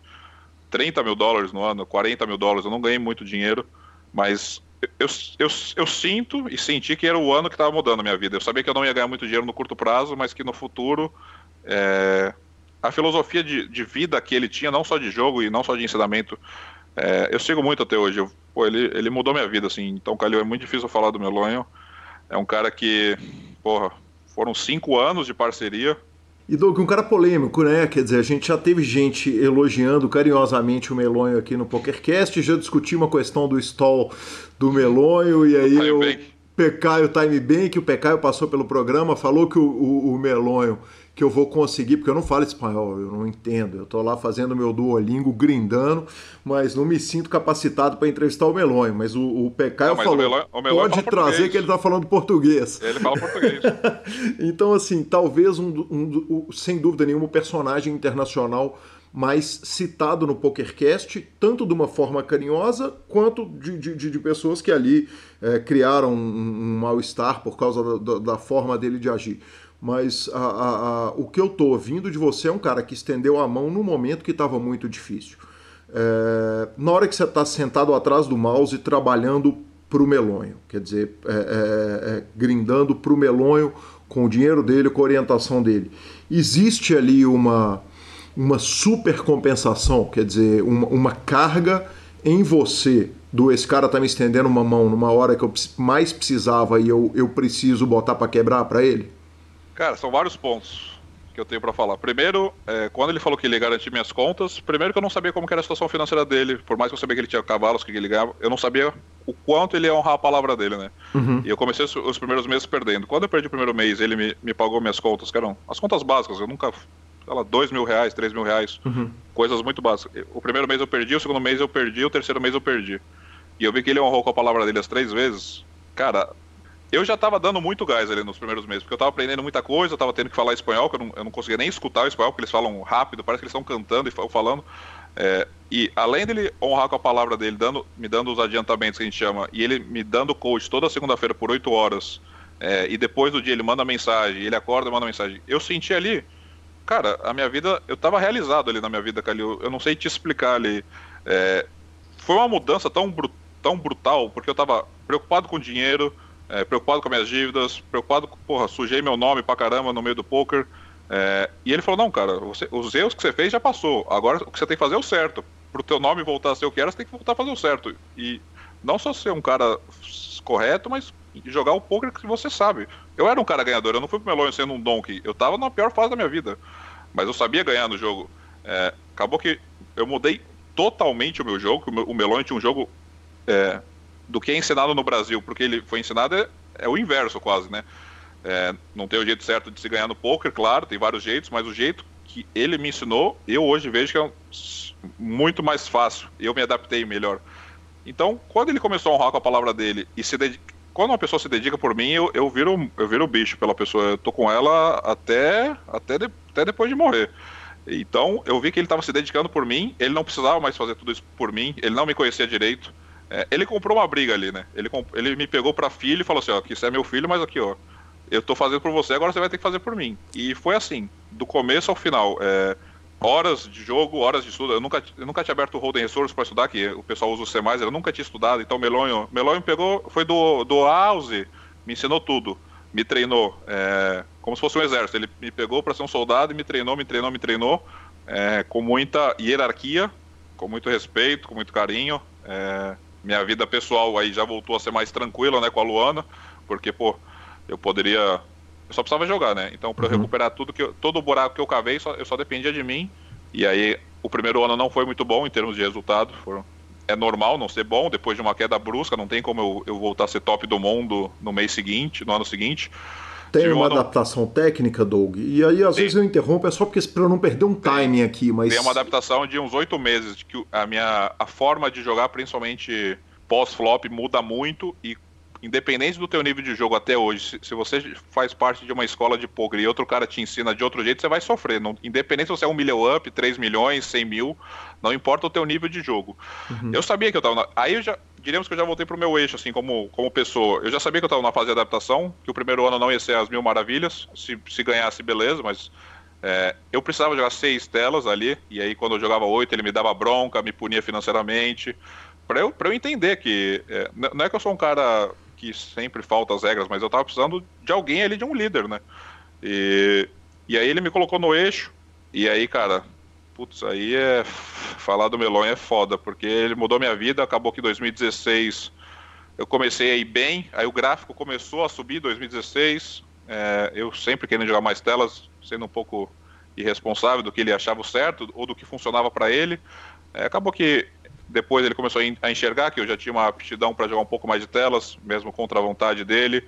30 mil dólares no ano, 40 mil dólares, eu não ganhei muito dinheiro, mas eu, eu, eu sinto e senti que era o ano que estava mudando a minha vida. Eu sabia que eu não ia ganhar muito dinheiro no curto prazo, mas que no futuro é, a filosofia de, de, vida que ele tinha, não só de jogo e não só de ensinamento, é, eu sigo muito até hoje. Eu, pô, ele, ele mudou minha vida, assim. Então, Calil, é muito difícil falar do Melonho. É um cara que, porra, foram cinco anos de parceria. E Doug, um cara polêmico, né? Quer dizer, a gente já teve gente elogiando carinhosamente o Melonho aqui no PokerCast, já discutiu uma questão do stall do Melonho, e aí o o Time Bank, o PK passou pelo programa, falou que o, o, o Melonho que eu vou conseguir, porque eu não falo espanhol, eu não entendo. Eu tô lá fazendo meu Duolingo, grindando, mas não me sinto capacitado para entrevistar o Melonho. Mas o, o Pecaio falou, o Melonho, o Melonho pode trazer português. que ele tá falando português. Ele fala português. [laughs] então, assim, talvez, um, um, um, sem dúvida nenhuma, um personagem internacional mais citado no PokerCast, tanto de uma forma carinhosa, quanto de, de, de pessoas que ali é, criaram um, um mal-estar por causa da, da, da forma dele de agir mas a, a, a, o que eu tô ouvindo de você é um cara que estendeu a mão no momento que estava muito difícil. É, na hora que você está sentado atrás do mouse trabalhando para o melonho, quer dizer, é, é, é grindando para o melonho com o dinheiro dele, com a orientação dele. Existe ali uma, uma super compensação, quer dizer, uma, uma carga em você do esse cara tá me estendendo uma mão numa hora que eu mais precisava e eu, eu preciso botar para quebrar para ele? Cara, são vários pontos que eu tenho para falar. Primeiro, é, quando ele falou que ele ia garantir minhas contas, primeiro que eu não sabia como era a situação financeira dele, por mais que eu sabia que ele tinha cavalos, que ele ganhava, eu não sabia o quanto ele ia honrar a palavra dele, né? Uhum. E eu comecei os primeiros meses perdendo. Quando eu perdi o primeiro mês, ele me, me pagou minhas contas, que eram as contas básicas, eu nunca sei lá, dois mil reais, três mil reais, uhum. coisas muito básicas. O primeiro mês eu perdi, o segundo mês eu perdi, o terceiro mês eu perdi. E eu vi que ele honrou com a palavra dele as três vezes. Cara, eu já tava dando muito gás ali nos primeiros meses, porque eu tava aprendendo muita coisa, eu tava tendo que falar espanhol, que eu não, eu não conseguia nem escutar o espanhol, porque eles falam rápido, parece que eles estão cantando e falando. É, e além dele honrar com a palavra dele, dando, me dando os adiantamentos que a gente chama, e ele me dando coach toda segunda-feira por 8 horas, é, e depois do dia ele manda mensagem, ele acorda e manda mensagem. Eu senti ali, cara, a minha vida, eu tava realizado ali na minha vida, Calil, eu não sei te explicar ali. É, foi uma mudança tão, tão brutal, porque eu tava preocupado com dinheiro, é, preocupado com minhas dívidas, preocupado com, porra, sujei meu nome pra caramba no meio do poker. É, e ele falou: Não, cara, você, os erros que você fez já passou, agora o que você tem que fazer é o certo. pro teu nome voltar a ser o que era, você tem que voltar a fazer o certo. E não só ser um cara correto, mas jogar o poker que você sabe. Eu era um cara ganhador, eu não fui pro Melon sendo um donkey. Eu tava na pior fase da minha vida. Mas eu sabia ganhar no jogo. É, acabou que eu mudei totalmente o meu jogo. O Melon tinha um jogo é, do que é ensinado no Brasil, porque ele foi ensinado é, é o inverso quase, né? É, não tem o jeito certo de se ganhar no poker, claro, tem vários jeitos, mas o jeito que ele me ensinou, eu hoje vejo que é muito mais fácil. Eu me adaptei melhor. Então, quando ele começou a honrar com a palavra dele e se dedica, quando uma pessoa se dedica por mim, eu, eu viro eu viro bicho pela pessoa. Eu tô com ela até até, de, até depois de morrer. Então, eu vi que ele estava se dedicando por mim, ele não precisava mais fazer tudo isso por mim, ele não me conhecia direito. É, ele comprou uma briga ali, né? Ele, ele me pegou pra filho e falou assim: ó, que isso é meu filho, mas aqui, ó, eu tô fazendo por você, agora você vai ter que fazer por mim. E foi assim, do começo ao final. É, horas de jogo, horas de estudo. Eu nunca, eu nunca tinha aberto o Holden Resource para estudar, que o pessoal usa o C+, eu nunca tinha estudado. Então, Melonho, Melonho pegou, foi do, do House, me ensinou tudo. Me treinou, é, como se fosse um exército. Ele me pegou para ser um soldado e me treinou, me treinou, me treinou, é, com muita hierarquia, com muito respeito, com muito carinho. É, minha vida pessoal aí já voltou a ser mais tranquila, né, com a Luana, porque, pô, eu poderia. Eu só precisava jogar, né? Então, para uhum. recuperar tudo que eu, todo o buraco que eu cavei, só, eu só dependia de mim. E aí, o primeiro ano não foi muito bom em termos de resultado. Foram, é normal não ser bom depois de uma queda brusca, não tem como eu, eu voltar a ser top do mundo no mês seguinte, no ano seguinte. Tem uma adaptação técnica, Doug. E aí, às Sim. vezes, eu interrompo, é só porque para eu não perder um timing aqui, mas. Tem uma adaptação de uns oito meses, que a minha a forma de jogar, principalmente pós-flop, muda muito e independente do teu nível de jogo até hoje, se, você faz parte de uma escola de poker e outro cara te ensina de outro jeito, você vai sofrer. Não, independente se você é um milhão up, 3 milhões, 100 mil, não importa o teu nível de jogo. Uhum. Eu sabia que eu tava. Na, aí eu já. Diríamos que eu já voltei pro meu eixo, assim, como, como pessoa. Eu já sabia que eu tava na fase de adaptação, que o primeiro ano não ia ser as mil maravilhas. Se, se ganhasse, beleza, mas é, eu precisava jogar seis telas ali, e aí quando eu jogava oito, ele me dava bronca, me punia financeiramente. Pra eu, pra eu entender que. É, não é que eu sou um cara que sempre falta as regras, mas eu tava precisando de alguém ali, de um líder, né? E, e aí ele me colocou no eixo, e aí, cara, putz, aí é. Falar do Melon é foda, porque ele mudou minha vida, acabou que em 2016 eu comecei a ir bem, aí o gráfico começou a subir em 2016, é, eu sempre querendo jogar mais telas, sendo um pouco irresponsável do que ele achava certo ou do que funcionava para ele. É, acabou que depois ele começou a enxergar que eu já tinha uma aptidão para jogar um pouco mais de telas, mesmo contra a vontade dele.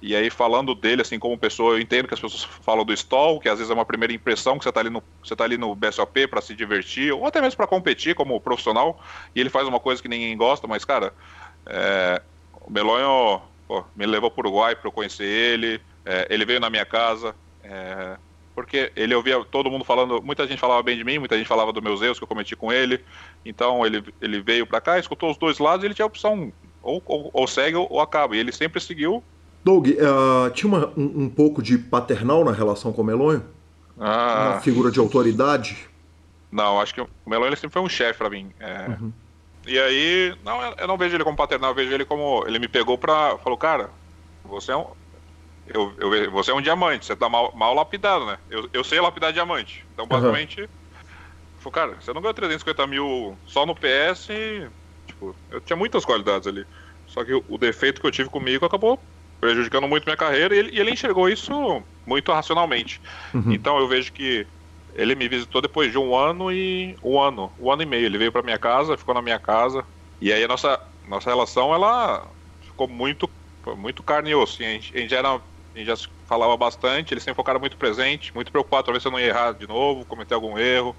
E aí, falando dele, assim, como pessoa, eu entendo que as pessoas falam do stall, que às vezes é uma primeira impressão que você está ali no, você tá ali no BSOP para se divertir, ou até mesmo para competir como profissional, e ele faz uma coisa que ninguém gosta, mas, cara, é, o Melonho pô, me levou para o Uruguai para eu conhecer ele, é, ele veio na minha casa, é, porque ele ouvia todo mundo falando, muita gente falava bem de mim, muita gente falava dos meus erros que eu cometi com ele. Então ele, ele veio para cá, escutou os dois lados e ele tinha a opção ou, ou, ou segue ou, ou, acaba. E ele sempre seguiu. Doug, uh, tinha uma, um, um, pouco de paternal na relação com o Melonho? Ah, uma figura de autoridade? Não, acho que o Melonho sempre foi um chefe para mim. É... Uhum. E aí, não, eu não vejo ele como paternal, eu vejo ele como. Ele me pegou pra. Falou, cara, você é um eu, eu, você é um diamante, você tá mal, mal lapidado, né? Eu, eu sei lapidar diamante. Então, basicamente, uhum. falei, cara, você não ganhou 350 mil só no PS e, tipo, eu tinha muitas qualidades ali. Só que o, o defeito que eu tive comigo acabou prejudicando muito minha carreira e ele, e ele enxergou isso muito racionalmente. Uhum. Então eu vejo que ele me visitou depois de um ano e um ano, um ano e meio. Ele veio para minha casa, ficou na minha casa e aí a nossa nossa relação ela ficou muito muito carne e osso. A gente, a gente era a gente já falava bastante, ele sempre focaram muito presente, muito preocupado se eu não ia errar de novo, cometer algum erro.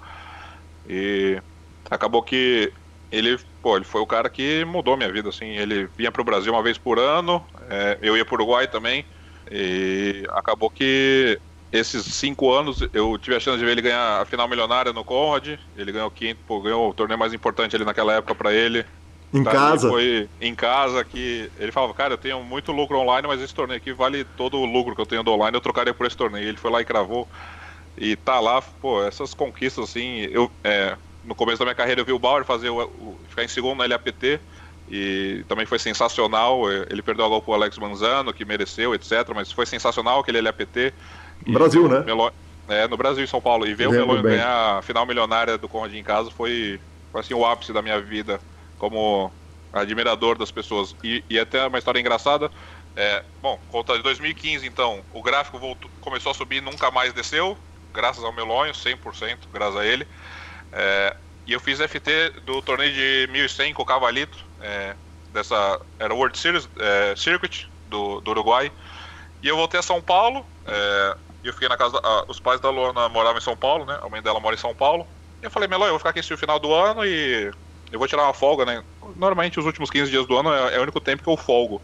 E acabou que ele, pô, ele foi o cara que mudou minha vida, assim, ele vinha para o Brasil uma vez por ano, é, eu ia para o Uruguai também, e acabou que esses cinco anos eu tive a chance de ver ele ganhar a final milionária no Conrad, ele ganhou o quinto, pô, ganhou o torneio mais importante ali naquela época para ele, em casa? Foi em casa que ele falava, cara, eu tenho muito lucro online, mas esse torneio aqui vale todo o lucro que eu tenho do online, eu trocaria por esse torneio. Ele foi lá e cravou. E tá lá, pô, essas conquistas assim, eu é, no começo da minha carreira eu vi o Bauer fazer o, o, ficar em segundo na LAPT e também foi sensacional. Ele perdeu a gol pro Alex Manzano, que mereceu, etc. Mas foi sensacional aquele LAPT. Brasil, né? Melo... É, no Brasil e São Paulo. E ver o Melonho ganhar a final milionária do Conde em casa foi foi assim, o ápice da minha vida como admirador das pessoas. E, e até uma história engraçada, é, bom, conta de 2015 então, o gráfico voltou, começou a subir nunca mais desceu, graças ao Melonho, 100%, graças a ele. É, e eu fiz FT do torneio de 1100 com o Cavalito, é, dessa, era World Series, é, Circuit do, do, Uruguai. E eu voltei a São Paulo, é, e eu fiquei na casa, da, os pais da Luana moravam em São Paulo, né, a mãe dela mora em São Paulo. E eu falei, Melonho, eu vou ficar aqui esse final do ano e eu vou tirar uma folga, né? Normalmente os últimos 15 dias do ano é, é o único tempo que eu folgo.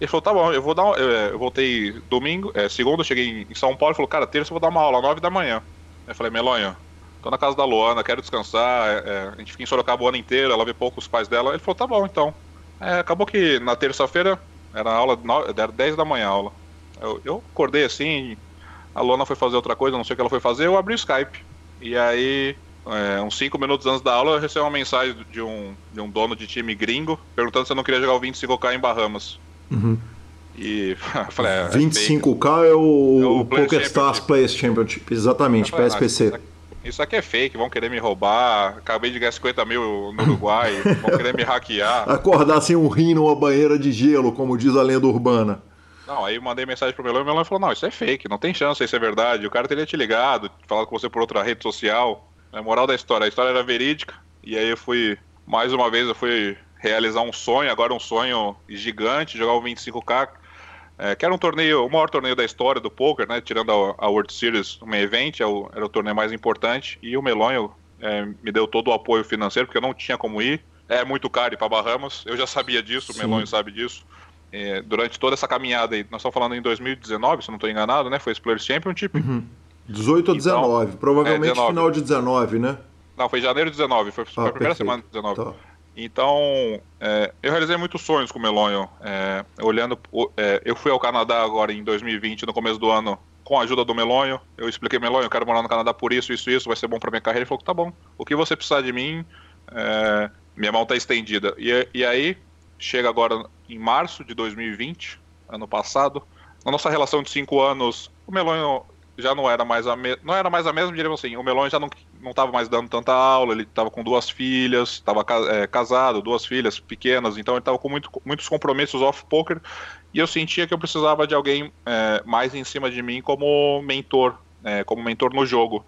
Ele falou, tá bom, eu vou dar. Uma, eu, voltei domingo, é, segunda, cheguei em São Paulo, ele falou, cara, terça eu vou dar uma aula, 9 da manhã. Eu falei, Melonha, tô na casa da Luana, quero descansar, é, é, a gente fica em Sorocaba o ano inteiro, ela vê pouco os pais dela. Ele falou, tá bom, então. É, acabou que na terça-feira, era aula, era 10 da manhã a aula. Eu, eu acordei assim, a Luana foi fazer outra coisa, não sei o que ela foi fazer, eu abri o Skype. E aí é, uns 5 minutos antes da aula, eu recebi uma mensagem de um, de um dono de time gringo perguntando se eu não queria jogar o 25K em Bahamas. Uhum. E [laughs] falei, é, 25K é, é o, é o Poker Stars Players Championship, exatamente, falei, PSPC. Ah, isso aqui é fake, vão querer me roubar. Acabei de ganhar 50 mil no Uruguai, [laughs] vão querer me hackear. Acordar sem um rim numa banheira de gelo, como diz a lenda urbana. Não, aí eu mandei mensagem pro Melão e o Melão falou: Não, isso é fake, não tem chance, isso é verdade. O cara teria te ligado, falado com você por outra rede social. É moral da história, a história era verídica. E aí eu fui, mais uma vez, eu fui realizar um sonho, agora um sonho gigante, jogar o 25K, é, que era um torneio, o maior torneio da história do poker, né? Tirando a, a World Series, um evento, é o, era o torneio mais importante. E o Melonho é, me deu todo o apoio financeiro, porque eu não tinha como ir. É muito caro ir para Bahamas, eu já sabia disso, Sim. o Melonho sabe disso. É, durante toda essa caminhada aí, nós estamos falando em 2019, se não estou enganado, né? Foi esse Players Championship. Uhum. 18 ou 19, então, provavelmente é, 19. final de 19, né? Não, foi janeiro de 19, foi, foi ah, a primeira perfeito. semana de 19. Tá. Então, é, eu realizei muitos sonhos com o Melonho. É, olhando, é, eu fui ao Canadá agora em 2020, no começo do ano, com a ajuda do Melonho. Eu expliquei, Melonho, eu quero morar no Canadá por isso, isso, isso, vai ser bom para minha carreira. Ele falou, tá bom, o que você precisar de mim, é, minha mão tá estendida. E, e aí, chega agora em março de 2020, ano passado, na nossa relação de cinco anos, o Melonho já não era mais a não era mais a mesma, diríamos assim. O Melon já não não estava mais dando tanta aula, ele estava com duas filhas, estava é, casado, duas filhas pequenas, então ele estava com muito, muitos compromissos off poker e eu sentia que eu precisava de alguém é, mais em cima de mim como mentor, é, como mentor no jogo.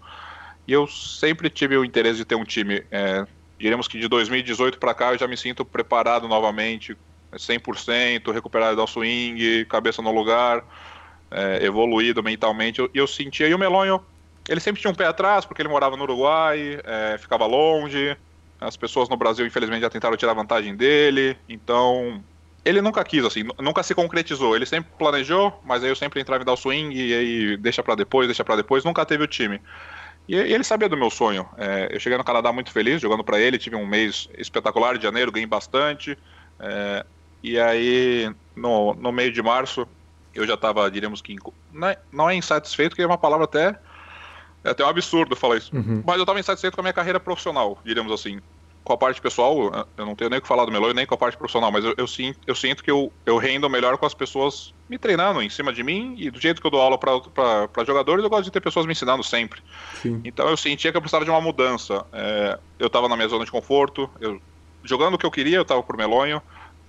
E eu sempre tive o interesse de ter um time. É, diremos que de 2018 para cá eu já me sinto preparado novamente, 100%, recuperado do swing, cabeça no lugar é, evoluído mentalmente. Eu, eu sentia. E o Melonho, ele sempre tinha um pé atrás, porque ele morava no Uruguai, é, ficava longe. As pessoas no Brasil, infelizmente, já tentaram tirar vantagem dele. Então, ele nunca quis, assim, nunca se concretizou. Ele sempre planejou, mas aí eu sempre entrava em dar o swing e aí deixa para depois, deixa para depois. Nunca teve o time. E, e ele sabia do meu sonho. É, eu cheguei no Canadá muito feliz, jogando para ele. Tive um mês espetacular de janeiro, ganhei bastante. É, e aí, no, no meio de março, eu já estava, diríamos que. Não é, não é insatisfeito, que é uma palavra até. É até um absurdo falar isso. Uhum. Mas eu estava insatisfeito com a minha carreira profissional, diríamos assim. Com a parte pessoal, eu não tenho nem o que falar do Meloy, nem com a parte profissional, mas eu, eu, sinto, eu sinto que eu, eu rendo melhor com as pessoas me treinando em cima de mim e do jeito que eu dou aula para jogadores, eu gosto de ter pessoas me ensinando sempre. Sim. Então eu sentia que eu precisava de uma mudança. É, eu estava na minha zona de conforto, eu, jogando o que eu queria, eu estava por Melonho.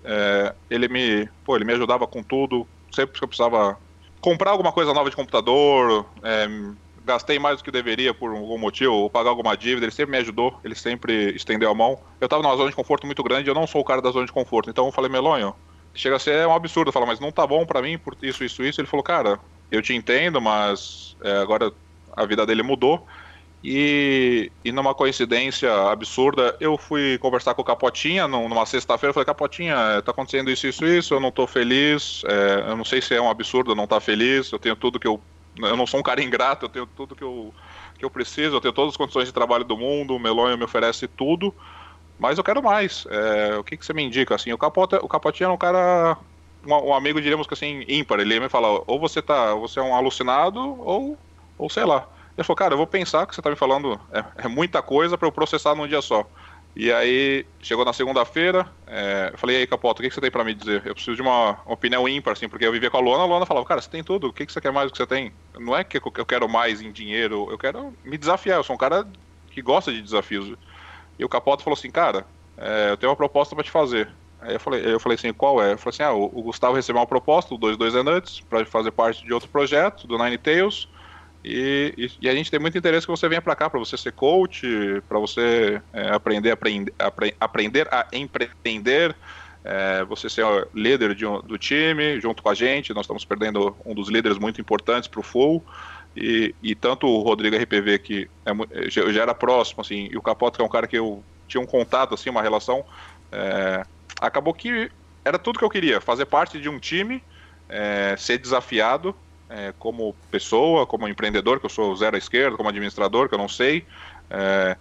É, ele me, pô, ele me ajudava com tudo, sempre que eu precisava comprar alguma coisa nova de computador, é, gastei mais do que deveria por algum motivo, ou pagar alguma dívida, ele sempre me ajudou, ele sempre estendeu a mão. Eu estava numa zona de conforto muito grande, eu não sou o cara da zona de conforto, então eu falei, Melonho, chega a ser um absurdo, falar, mas não tá bom para mim por isso, isso, isso. Ele falou, cara, eu te entendo, mas é, agora a vida dele mudou e, e numa coincidência absurda, eu fui conversar com o Capotinha numa sexta-feira. Falei: Capotinha, tá acontecendo isso, isso, isso. Eu não tô feliz. É, eu não sei se é um absurdo não estar tá feliz. Eu tenho tudo que eu. Eu não sou um cara ingrato, eu tenho tudo que eu, que eu preciso. Eu tenho todas as condições de trabalho do mundo. O Melonho me oferece tudo. Mas eu quero mais. É, o que, que você me indica? Assim, o, Capota, o Capotinha é um cara. Um, amigo, diríamos que assim, ímpar. Ele me fala: ou você, tá, você é um alucinado, ou, ou sei lá. Ele falou, cara, eu vou pensar que você tá me falando é, é muita coisa para eu processar num dia só. E aí, chegou na segunda-feira, é, eu falei, e aí, Capota, o que, que você tem para me dizer? Eu preciso de uma opinião ímpar, assim, porque eu vivia com a Luana, a Luana falava, cara, você tem tudo, o que, que você quer mais do que você tem? Não é que eu quero mais em dinheiro, eu quero me desafiar, eu sou um cara que gosta de desafios. E o Capota falou assim, cara, é, eu tenho uma proposta para te fazer. Aí eu falei, eu falei assim, qual é? Eu falei assim, ah, o, o Gustavo recebeu uma proposta, o 22 Nuts, para fazer parte de outro projeto, do Nine Tails. E, e, e, a gente tem muito interesse que você venha para cá, para você ser coach, para você é, aprender, aprend, apre, aprender a empreender, é, você ser líder de do time junto com a gente. Nós estamos perdendo um dos líderes muito importantes para o Full. E, e, tanto o Rodrigo RPV, que é, já, era próximo, assim, e o Capota, que é um cara que eu tinha um contato, assim, uma relação, é, acabou que era tudo que eu queria, fazer parte de um time, é, ser desafiado é, como pessoa, como empreendedor, que eu sou zero à esquerda, como administrador, que eu não sei, é,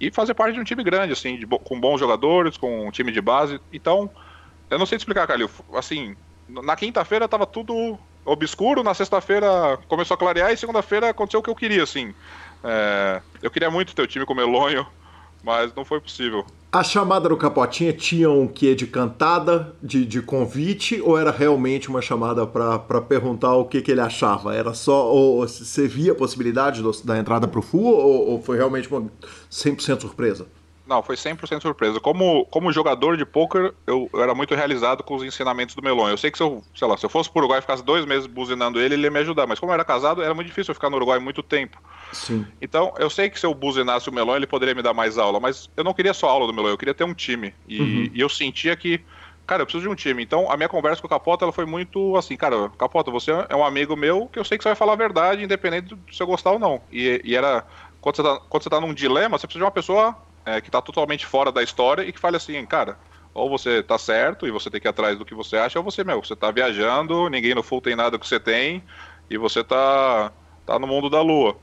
e fazer parte de um time grande, assim, com bons jogadores, com um time de base. Então, eu não sei te explicar, Calil, assim, na quinta-feira estava tudo obscuro, na sexta-feira começou a clarear e segunda-feira aconteceu o que eu queria, assim. É, eu queria muito ter o time com o Melonho, mas não foi possível. A chamada do Capotinha tinha um quê de cantada, de, de convite, ou era realmente uma chamada para perguntar o que, que ele achava? Era só. Ou você via a possibilidade do, da entrada para o FU, ou, ou, foi realmente uma 100% surpresa? Não, foi 100% surpresa. Como, como jogador de poker, eu, eu, era muito realizado com os ensinamentos do Melon. Eu sei que se eu, sei lá, se eu fosse pro Uruguai e ficasse dois meses buzinando ele, ele ia me ajudar. Mas como eu era casado, era muito difícil eu ficar no Uruguai muito tempo. Sim. Então, eu sei que se eu buzinasse o Melon, ele poderia me dar mais aula. Mas eu não queria só aula do Melon, eu queria ter um time. E, uhum. e eu sentia que, cara, eu preciso de um time. Então, a minha conversa com o Capota, ela foi muito assim, cara, Capota, você é um amigo meu que eu sei que você vai falar a verdade, independente do se eu gostar ou não. E, e era... Quando você, tá, quando você tá num dilema, você precisa de uma pessoa é, que está totalmente fora da história e que fale assim, cara, ou você tá certo e você tem que ir atrás do que você acha, ou você, meu, você tá viajando, ninguém no full tem nada que você tem, e você tá, tá no mundo da lua.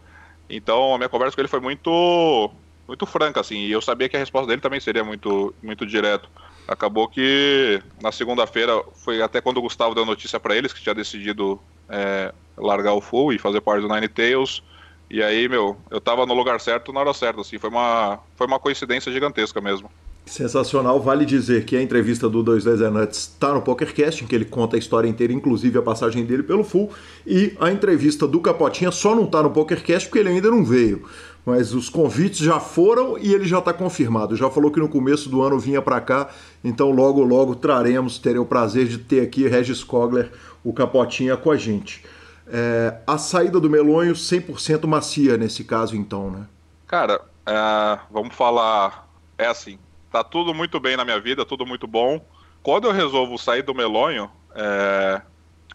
Então a minha conversa com ele foi muito muito franca, assim, e eu sabia que a resposta dele também seria muito, muito direto. Acabou que na segunda-feira foi até quando o Gustavo deu notícia para eles que tinha decidido é, largar o full e fazer parte do Nine Tails. E aí, meu, eu tava no lugar certo na hora certa, assim, foi uma, foi uma coincidência gigantesca mesmo. Sensacional, vale dizer que a entrevista do 22 Nuts está no PokerCast, em que ele conta a história inteira, inclusive a passagem dele pelo Full, e a entrevista do Capotinha só não está no PokerCast porque ele ainda não veio. Mas os convites já foram e ele já está confirmado. Já falou que no começo do ano vinha para cá, então logo, logo traremos, terei o prazer de ter aqui Regis Kogler, o Capotinha, com a gente. É, a saída do Melonho 100% macia nesse caso, então, né? Cara, é, vamos falar. É assim, tá tudo muito bem na minha vida, tudo muito bom. Quando eu resolvo sair do Melonho, é,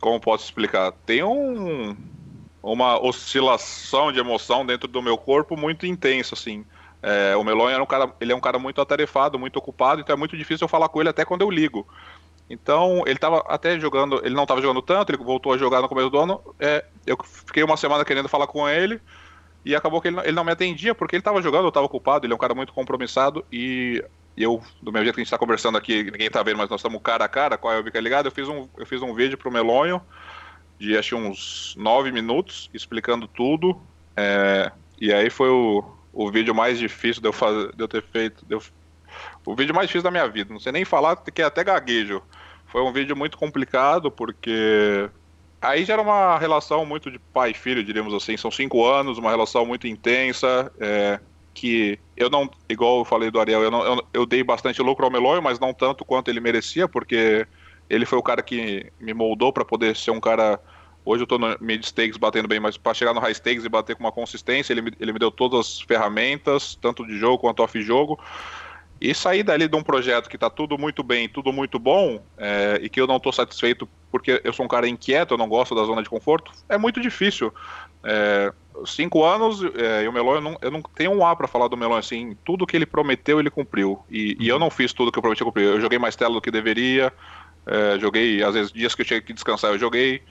como posso explicar? Tem um, uma oscilação de emoção dentro do meu corpo muito intensa, assim. É, o Melonho é um cara, ele é um cara muito atarefado, muito ocupado, então é muito difícil eu falar com ele até quando eu ligo. Então, ele estava até jogando, ele não estava jogando tanto, ele voltou a jogar no começo do ano. É, eu fiquei uma semana querendo falar com ele e acabou que ele, ele não me atendia porque ele estava jogando, eu estava ocupado, ele é um cara muito compromissado e eu, do mesmo jeito que a gente está conversando aqui, ninguém está vendo, mas nós estamos cara a cara, qual é o Bica Ligado, eu fiz um, eu fiz um vídeo pro Melonho de acho uns nove minutos explicando tudo. É, e aí foi o, o vídeo mais difícil de eu, fazer, de eu ter feito. Eu, o vídeo mais difícil da minha vida. Não sei nem falar, que é até gaguejo. Foi um vídeo muito complicado, porque aí já era uma relação muito de pai e filho, diríamos assim. São cinco anos, uma relação muito intensa, é, que eu não, igual eu falei do Ariel, eu, não, eu, eu dei bastante lucro ao Meloy, mas não tanto quanto ele merecia, porque ele foi o cara que me moldou para poder ser um cara. Hoje eu tô no mid stakes batendo bem, mas para chegar no high stakes e bater com uma consistência, ele me, ele me deu todas as ferramentas, tanto de jogo quanto off-jogo. E sair dali de um projeto que está tudo muito bem, tudo muito bom, é, e que eu não estou satisfeito porque eu sou um cara inquieto, eu não gosto da zona de conforto, é muito difícil. É, cinco anos é, e o Melon, eu não, eu não tenho um A para falar do Melon assim. Tudo que ele prometeu, ele cumpriu. E, e eu não fiz tudo que eu prometi cumprir. Eu joguei mais tela do que deveria, é, joguei, às vezes, dias que eu tinha que descansar, eu joguei.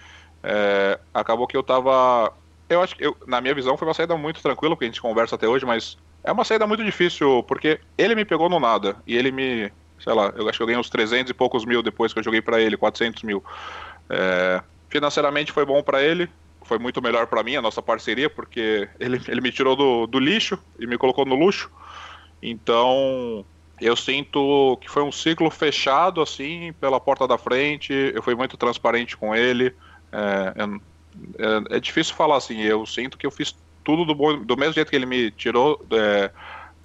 É, acabou que eu tava. Eu acho que, eu, na minha visão, foi uma saída muito tranquila, porque a gente conversa até hoje, mas é uma saída muito difícil, porque ele me pegou no nada. E ele me. Sei lá, eu acho que eu ganhei uns 300 e poucos mil depois que eu joguei para ele, 400 mil. É, financeiramente foi bom para ele, foi muito melhor para mim a nossa parceria, porque [laughs] ele, ele me tirou do, do lixo e me colocou no luxo. Então, eu sinto que foi um ciclo fechado, assim, pela porta da frente. Eu fui muito transparente com ele. É, é, é difícil falar assim, eu sinto que eu fiz tudo do, bom, do mesmo jeito que ele me tirou é,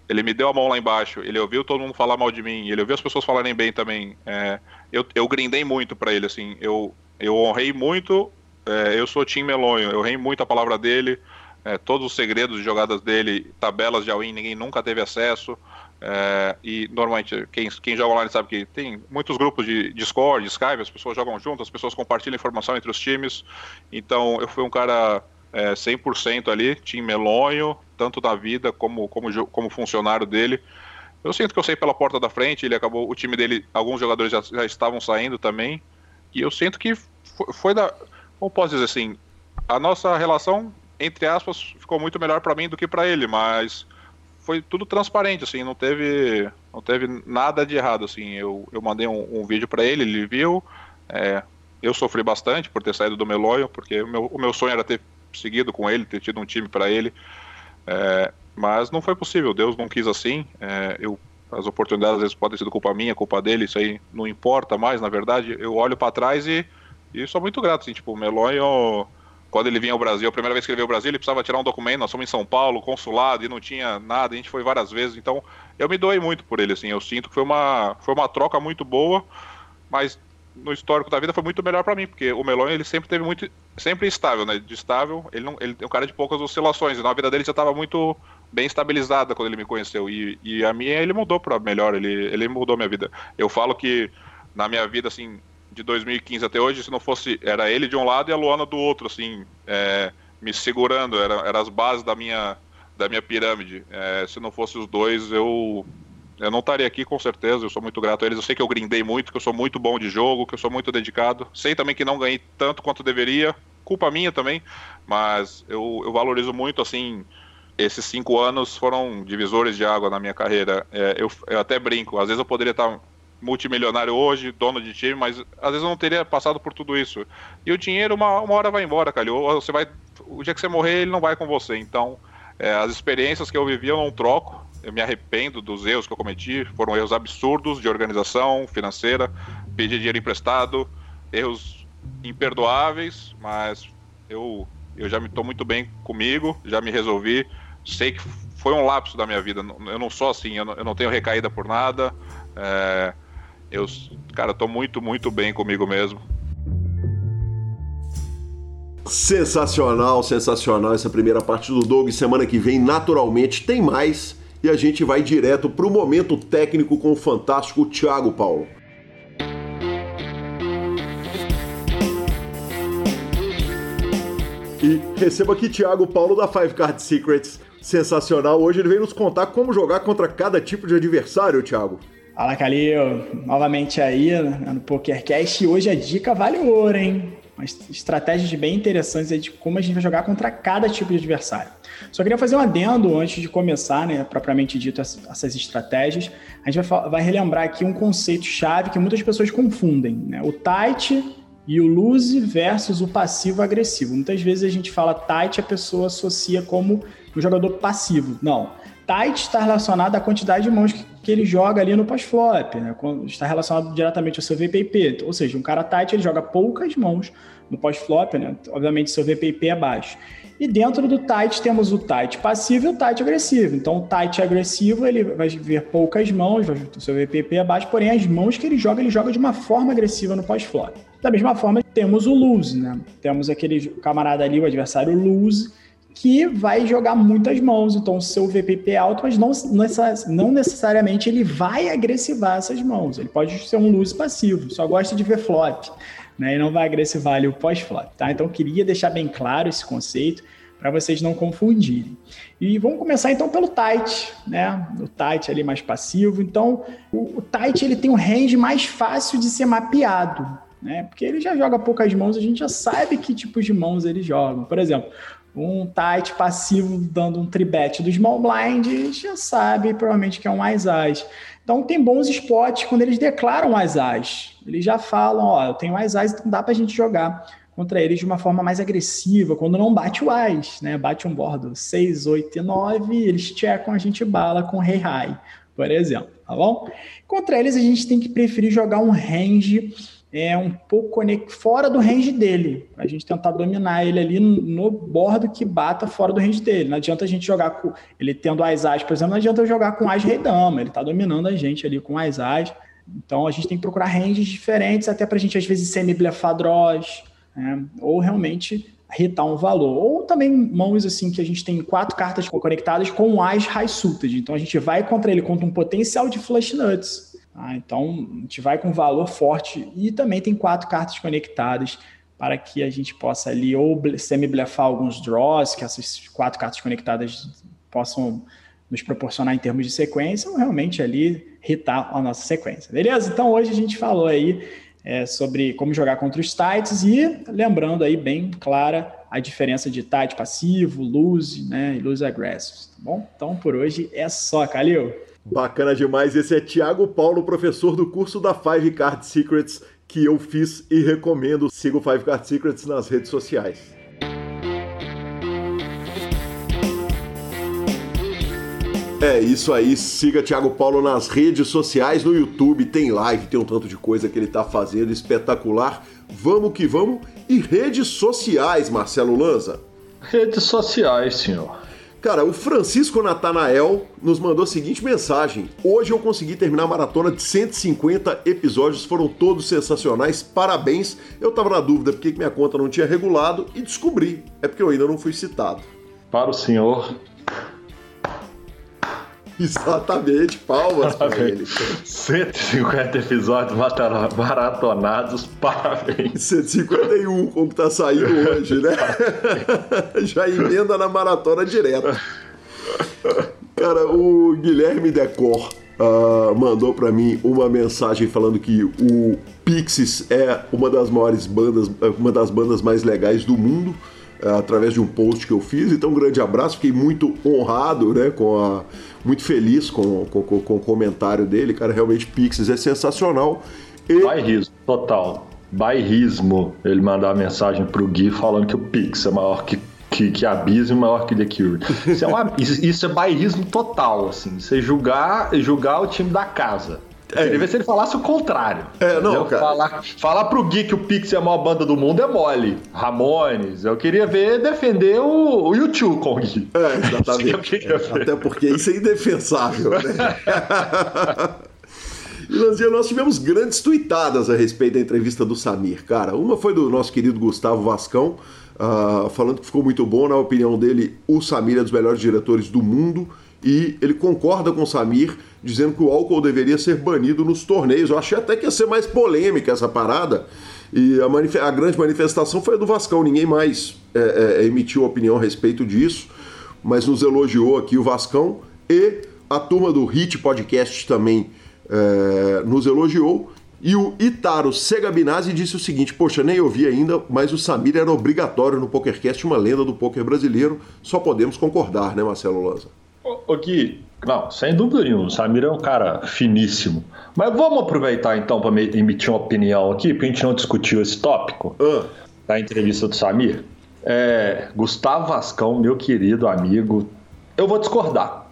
ele me deu a mão lá embaixo, ele ouviu todo mundo falar mal de mim, ele ouviu as pessoas falarem bem também. É, eu, eu grindei muito para ele, assim, eu, eu honrei muito, é, eu sou Tim Melonho, eu honrei muito a palavra dele, é, todos os segredos de jogadas dele, tabelas de all ninguém nunca teve acesso. É, e normalmente quem, quem joga online sabe que tem muitos grupos de Discord, Skype, as pessoas jogam juntas, as pessoas compartilham informação entre os times. Então eu fui um cara é, 100% ali, Tim Melonho, tanto na vida como, como, como funcionário dele. Eu sinto que eu saí pela porta da frente, ele acabou, o time dele, alguns jogadores já, já estavam saindo também, e eu sinto que foi, foi da, como posso dizer assim, a nossa relação, entre aspas, ficou muito melhor para mim do que para ele, mas foi tudo transparente, assim, não teve, não teve nada de errado, assim, eu, eu mandei um, um vídeo para ele, ele viu, é, eu sofri bastante por ter saído do Meloio, porque o meu, o meu sonho era ter seguido com ele, ter tido um time para ele, é, mas não foi possível, Deus não quis assim. É, eu, as oportunidades às vezes podem ser culpa minha, culpa dele, isso aí não importa mais, na verdade. Eu olho para trás e, e sou muito grato. Assim, tipo, o Melonho, quando ele vinha ao Brasil, a primeira vez que ele veio ao Brasil, ele precisava tirar um documento. Nós somos em São Paulo, consulado, e não tinha nada. A gente foi várias vezes, então eu me doei muito por ele. Assim, eu sinto que foi uma, foi uma troca muito boa, mas no histórico da vida foi muito melhor para mim, porque o Melon ele sempre teve muito sempre estável, né? De estável, ele não ele é um cara de poucas oscilações, então a vida dele já estava muito bem estabilizada quando ele me conheceu e, e a minha ele mudou para melhor, ele ele mudou minha vida. Eu falo que na minha vida assim, de 2015 até hoje, se não fosse era ele de um lado e a Luana do outro, assim, é, me segurando, era, era as bases da minha da minha pirâmide. É, se não fosse os dois, eu eu não estaria aqui com certeza, eu sou muito grato a eles. Eu sei que eu grindei muito, que eu sou muito bom de jogo, que eu sou muito dedicado. Sei também que não ganhei tanto quanto deveria, culpa minha também, mas eu, eu valorizo muito, assim, esses cinco anos foram divisores de água na minha carreira. É, eu, eu, até brinco, às vezes eu poderia estar multimilionário hoje, dono de time, mas às vezes eu não teria passado por tudo isso. E o dinheiro, uma, uma hora vai embora, cara. Ou você vai, o dia que você morrer, ele não vai com você. Então, é, as experiências que eu vivi eu não troco eu me arrependo dos erros que eu cometi. Foram erros absurdos de organização financeira, pedir dinheiro emprestado, erros imperdoáveis, mas eu, eu já me estou muito bem comigo, já me resolvi. Sei que foi um lapso da minha vida. Eu não sou assim, eu não, eu não tenho recaída por nada. É, eu, cara, estou muito, muito bem comigo mesmo. Sensacional, sensacional essa primeira parte do Doug. Semana que vem, naturalmente, tem mais e a gente vai direto para o momento técnico com o fantástico Thiago Paulo. E receba aqui Thiago Paulo da Five Card Secrets. Sensacional. Hoje ele veio nos contar como jogar contra cada tipo de adversário, Thiago. Fala, Calil. Novamente aí né, no PokerCast. E hoje a dica vale ouro, hein? Umas estratégias bem interessantes de como a gente vai jogar contra cada tipo de adversário. Só queria fazer um adendo antes de começar, né, propriamente dito, essas estratégias. A gente vai, vai relembrar aqui um conceito-chave que muitas pessoas confundem, né? O tight e o loose versus o passivo agressivo. Muitas vezes a gente fala tight, a pessoa associa como um jogador passivo. Não. Tight está relacionado à quantidade de mãos que, que ele joga ali no pós-flop, né? Está relacionado diretamente ao seu VPP. Ou seja, um cara tight ele joga poucas mãos no pós-flop, né? Obviamente seu VPP é baixo. E dentro do tight temos o tight passivo e o tight agressivo. Então, o tight agressivo ele vai ver poucas mãos, o seu VPP é baixo, porém as mãos que ele joga, ele joga de uma forma agressiva no pós-flop. Da mesma forma, temos o lose, né? Temos aquele camarada ali, o adversário lose, que vai jogar muitas mãos, então o seu VPP é alto, mas não, não necessariamente ele vai agressivar essas mãos. Ele pode ser um lose passivo, só gosta de ver flop né? E não vai agressivar ali o pós-flop, tá? Então, queria deixar bem claro esse conceito para vocês não confundirem. E vamos começar então pelo tight, né? O tight ali mais passivo. Então, o, o tight ele tem um range mais fácil de ser mapeado, né? Porque ele já joga poucas mãos, a gente já sabe que tipos de mãos ele joga. Por exemplo, um tight passivo dando um tribet do small blind, já sabe provavelmente que é um mais as. Então tem bons spots quando eles declaram as as. Eles já falam, ó, eu tenho as as, então dá para a gente jogar contra eles de uma forma mais agressiva, quando não bate o as, né? Bate um bordo 6, 8 e 9, eles checam a gente bala com rei high, por exemplo, tá bom? Contra eles a gente tem que preferir jogar um range é um pouco fora do range dele. A gente tentar dominar ele ali no bordo que bata fora do range dele. Não adianta a gente jogar com ele tendo as as, por exemplo, não adianta eu jogar com as rei dama. Ele está dominando a gente ali com as as. Então a gente tem que procurar ranges diferentes, até para a gente às vezes semi-blefar draws, né? ou realmente retar um valor. Ou também mãos assim que a gente tem quatro cartas conectadas com as high suited. Então a gente vai contra ele contra um potencial de flush nuts. Tá? Então a gente vai com valor forte e também tem quatro cartas conectadas para que a gente possa ali ou semi-blefar alguns draws, que essas quatro cartas conectadas possam nos proporcionar em termos de sequência, ou realmente ali hitar a nossa sequência. Beleza? Então hoje a gente falou aí é, sobre como jogar contra os tights e lembrando aí bem clara a diferença de tight passivo, lose, né, e lose aggressive, tá bom? Então por hoje é só, Calil. Bacana demais. Esse é Tiago Paulo, professor do curso da Five Card Secrets que eu fiz e recomendo. Siga o Five Card Secrets nas redes sociais. É isso aí, siga Thiago Paulo nas redes sociais, no YouTube, tem live, tem um tanto de coisa que ele tá fazendo espetacular. Vamos que vamos. E redes sociais, Marcelo Lanza? Redes sociais, senhor. Cara, o Francisco Natanael nos mandou a seguinte mensagem: Hoje eu consegui terminar a maratona de 150 episódios, foram todos sensacionais, parabéns. Eu tava na dúvida porque minha conta não tinha regulado e descobri, é porque eu ainda não fui citado. Para o senhor, [laughs] Exatamente, palmas para ele. 150 episódios maratonados, [laughs] parabéns. 151, como tá saindo hoje, né? [laughs] Já emenda na maratona direto. Cara, o Guilherme Decor uh, mandou para mim uma mensagem falando que o Pixies é uma das maiores bandas, uma das bandas mais legais do mundo. É, através de um post que eu fiz. Então, um grande abraço, fiquei muito honrado, né, com a, muito feliz com, com, com o comentário dele. Cara, realmente Pixies é sensacional. E... Bairrismo, total. Bairrismo. Ele mandar a mensagem pro Gui falando que o Pix é maior que que, que Abismo maior que The Cure. Isso é, isso, isso é bairrismo total, assim. Você julgar, julgar o time da casa. É. Queria ver se ele falasse o contrário. É, não, entendeu? cara. Falar, falar pro Gui que o Pix é a maior banda do mundo é mole. Ramones. Eu queria ver defender o, o YouTube com o Gui. É, exatamente. [laughs] Até porque isso é indefensável, né? [laughs] E Lanzinha, nós tivemos grandes tuitadas a respeito da entrevista do Samir, cara. Uma foi do nosso querido Gustavo Vascão, uh, falando que ficou muito bom, na opinião dele, o Samir é dos melhores diretores do mundo e ele concorda com o Samir, dizendo que o álcool deveria ser banido nos torneios. Eu achei até que ia ser mais polêmica essa parada. E a, a grande manifestação foi a do Vascão, ninguém mais é, é, é, emitiu opinião a respeito disso, mas nos elogiou aqui o Vascão e a turma do Hit Podcast também é, nos elogiou. E o Itaro Segabinazzi disse o seguinte: Poxa, nem ouvi ainda, mas o Samir era obrigatório no PokerCast, uma lenda do poker brasileiro. Só podemos concordar, né, Marcelo Lanza? Ô, Gui, não, sem dúvida nenhuma, o Samir é um cara finíssimo. Mas vamos aproveitar então para emitir uma opinião aqui, porque a gente não discutiu esse tópico uh. da entrevista do Samir. É, Gustavo Vascão, meu querido amigo, eu vou discordar.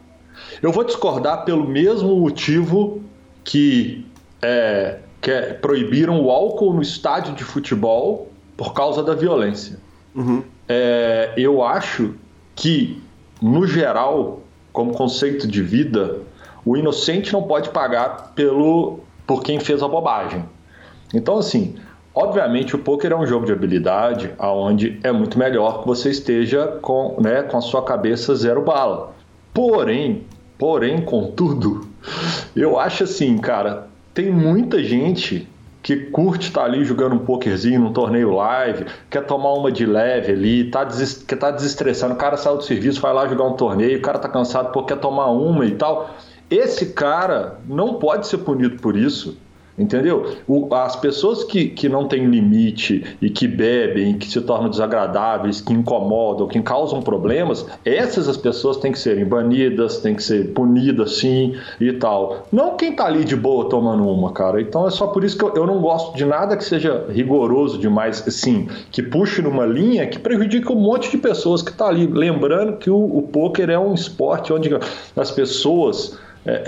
Eu vou discordar pelo mesmo motivo que, é, que é, proibiram o álcool no estádio de futebol por causa da violência. Uhum. É, eu acho que, no geral, como conceito de vida, o inocente não pode pagar pelo por quem fez a bobagem. Então, assim, obviamente o poker é um jogo de habilidade, aonde é muito melhor que você esteja com, né, com a sua cabeça zero bala. Porém, porém, contudo, [laughs] eu acho assim, cara, tem muita gente que curte estar tá ali jogando um pokerzinho num torneio live, quer tomar uma de leve ali, tá des... quer tá desestressando, o cara saiu do serviço, vai lá jogar um torneio, o cara tá cansado porque quer tomar uma e tal. Esse cara não pode ser punido por isso. Entendeu? O, as pessoas que, que não têm limite e que bebem, que se tornam desagradáveis, que incomodam, que causam problemas, essas as pessoas têm que serem banidas, têm que ser punidas sim e tal. Não quem tá ali de boa tomando uma, cara. Então é só por isso que eu, eu não gosto de nada que seja rigoroso demais, sim, que puxe numa linha que prejudique um monte de pessoas que tá ali. Lembrando que o, o poker é um esporte onde as pessoas é,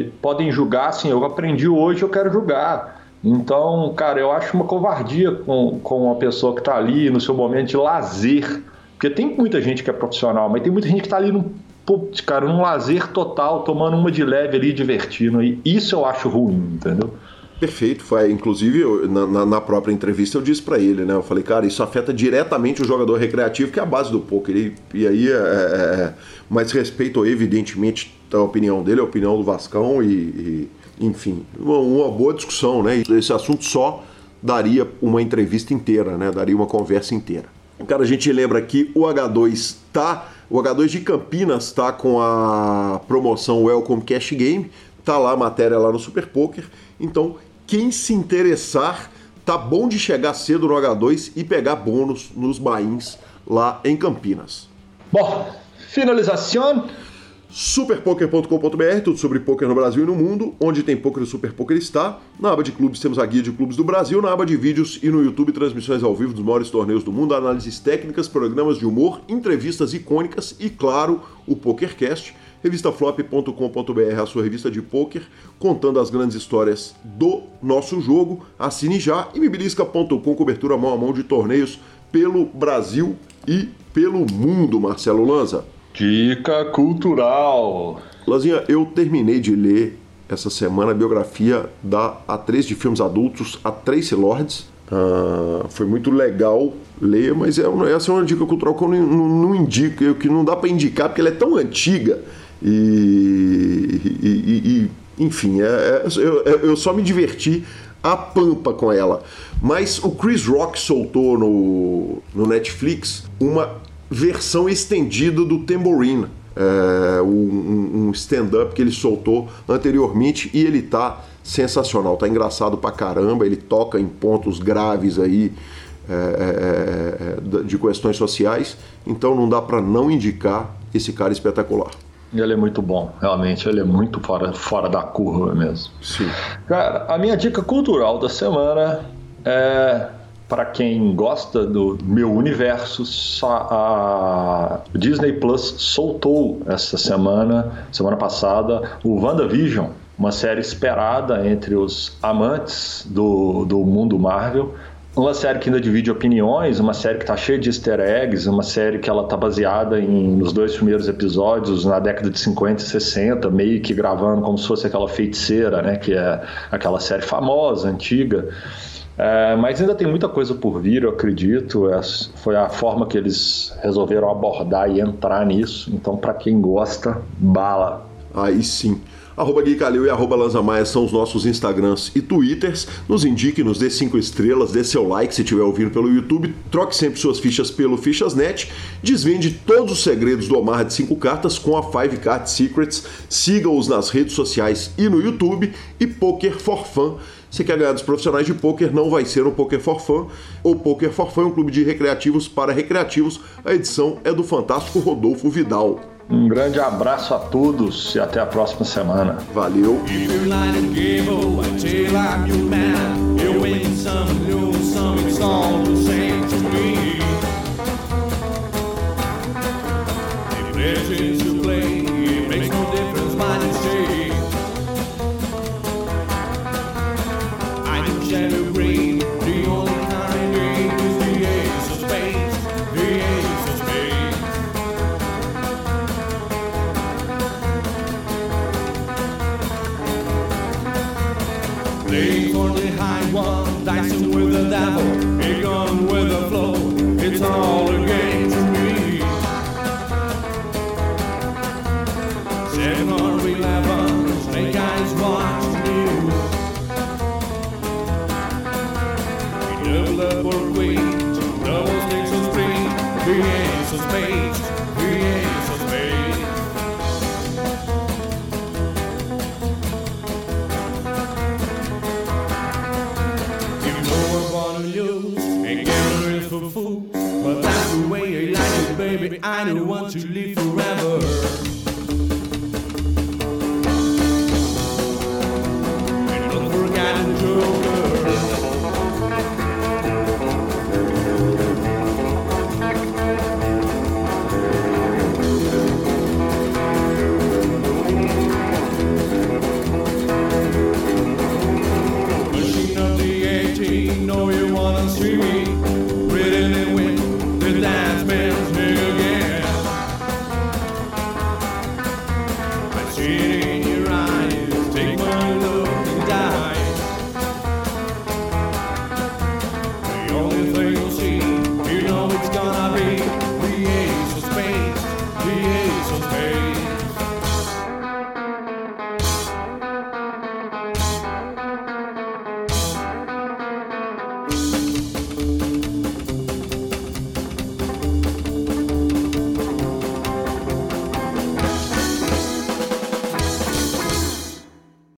é, podem julgar assim, eu aprendi hoje, eu quero julgar. Então, cara, eu acho uma covardia com, com uma pessoa que está ali no seu momento de lazer. Porque tem muita gente que é profissional, mas tem muita gente que está ali no putz, cara, num lazer total, tomando uma de leve ali, divertindo. E isso eu acho ruim, entendeu? Perfeito, foi inclusive eu, na, na, própria entrevista eu disse para ele, né? Eu falei, cara, isso afeta diretamente o jogador recreativo, que é a base do poker. E, e aí, é, é, é mas respeito evidentemente a opinião dele, a opinião do Vascão e, e enfim, uma, uma, boa discussão, né? Esse assunto só daria uma entrevista inteira, né? Daria uma conversa inteira. Cara, a gente lembra que o H2 tá, o H2 de Campinas tá com a promoção Welcome Cash Game, tá lá a matéria lá no Super Poker. Então, quem se interessar, tá bom de chegar cedo no H2 e pegar bônus nos bains lá em Campinas. Bom, finalização. Superpoker.com.br, tudo sobre poker no Brasil e no mundo. Onde tem poker, o Super Poker está. Na aba de clubes temos a guia de clubes do Brasil. Na aba de vídeos e no YouTube, transmissões ao vivo dos maiores torneios do mundo, análises técnicas, programas de humor, entrevistas icônicas e, claro, o PokerCast revistaflop.com.br, a sua revista de poker, contando as grandes histórias do nosso jogo. Assine já e mibilisca.com, cobertura mão a mão de torneios pelo Brasil e pelo mundo, Marcelo Lanza. Dica cultural. Lanzinha, eu terminei de ler essa semana a biografia da atriz de filmes adultos, a Tracy Lords. Uh, foi muito legal ler, mas é, essa é uma dica cultural que eu não, não, não indico, que não dá para indicar, porque ela é tão antiga e, e, e enfim, é, é, eu, eu só me diverti a pampa com ela. Mas o Chris Rock soltou no, no Netflix uma versão estendida do Tambourine, é, um, um stand-up que ele soltou anteriormente e ele tá sensacional, tá engraçado pra caramba, ele toca em pontos graves aí é, é, é de questões sociais, então não dá para não indicar esse cara espetacular. Ele é muito bom, realmente, ele é muito fora, fora da curva mesmo. Sim. Cara, a minha dica cultural da semana é para quem gosta do meu universo, a Disney Plus soltou essa semana, semana passada, o WandaVision, uma série esperada entre os amantes do, do mundo Marvel uma série que ainda divide opiniões, uma série que está cheia de easter eggs, uma série que ela tá baseada em, nos dois primeiros episódios na década de 50 e 60, meio que gravando como se fosse aquela feiticeira, né, que é aquela série famosa, antiga. É, mas ainda tem muita coisa por vir, eu acredito. É, foi a forma que eles resolveram abordar e entrar nisso. Então, para quem gosta, bala. Aí sim. Arroba Gui Calil e arroba Lanzamaia são os nossos Instagrams e Twitters. Nos indique, nos dê cinco estrelas, dê seu like se estiver ouvindo pelo YouTube, troque sempre suas fichas pelo Fichasnet, desvende todos os segredos do Omar de 5 cartas com a Five Card Secrets, siga-os nas redes sociais e no YouTube e Poker for Fun. Você quer ganhar dos profissionais de poker, não vai ser um Poker for Fun. O Poker for Fun é um clube de recreativos para recreativos. A edição é do fantástico Rodolfo Vidal. Um grande abraço a todos e até a próxima semana. Valeu. final one.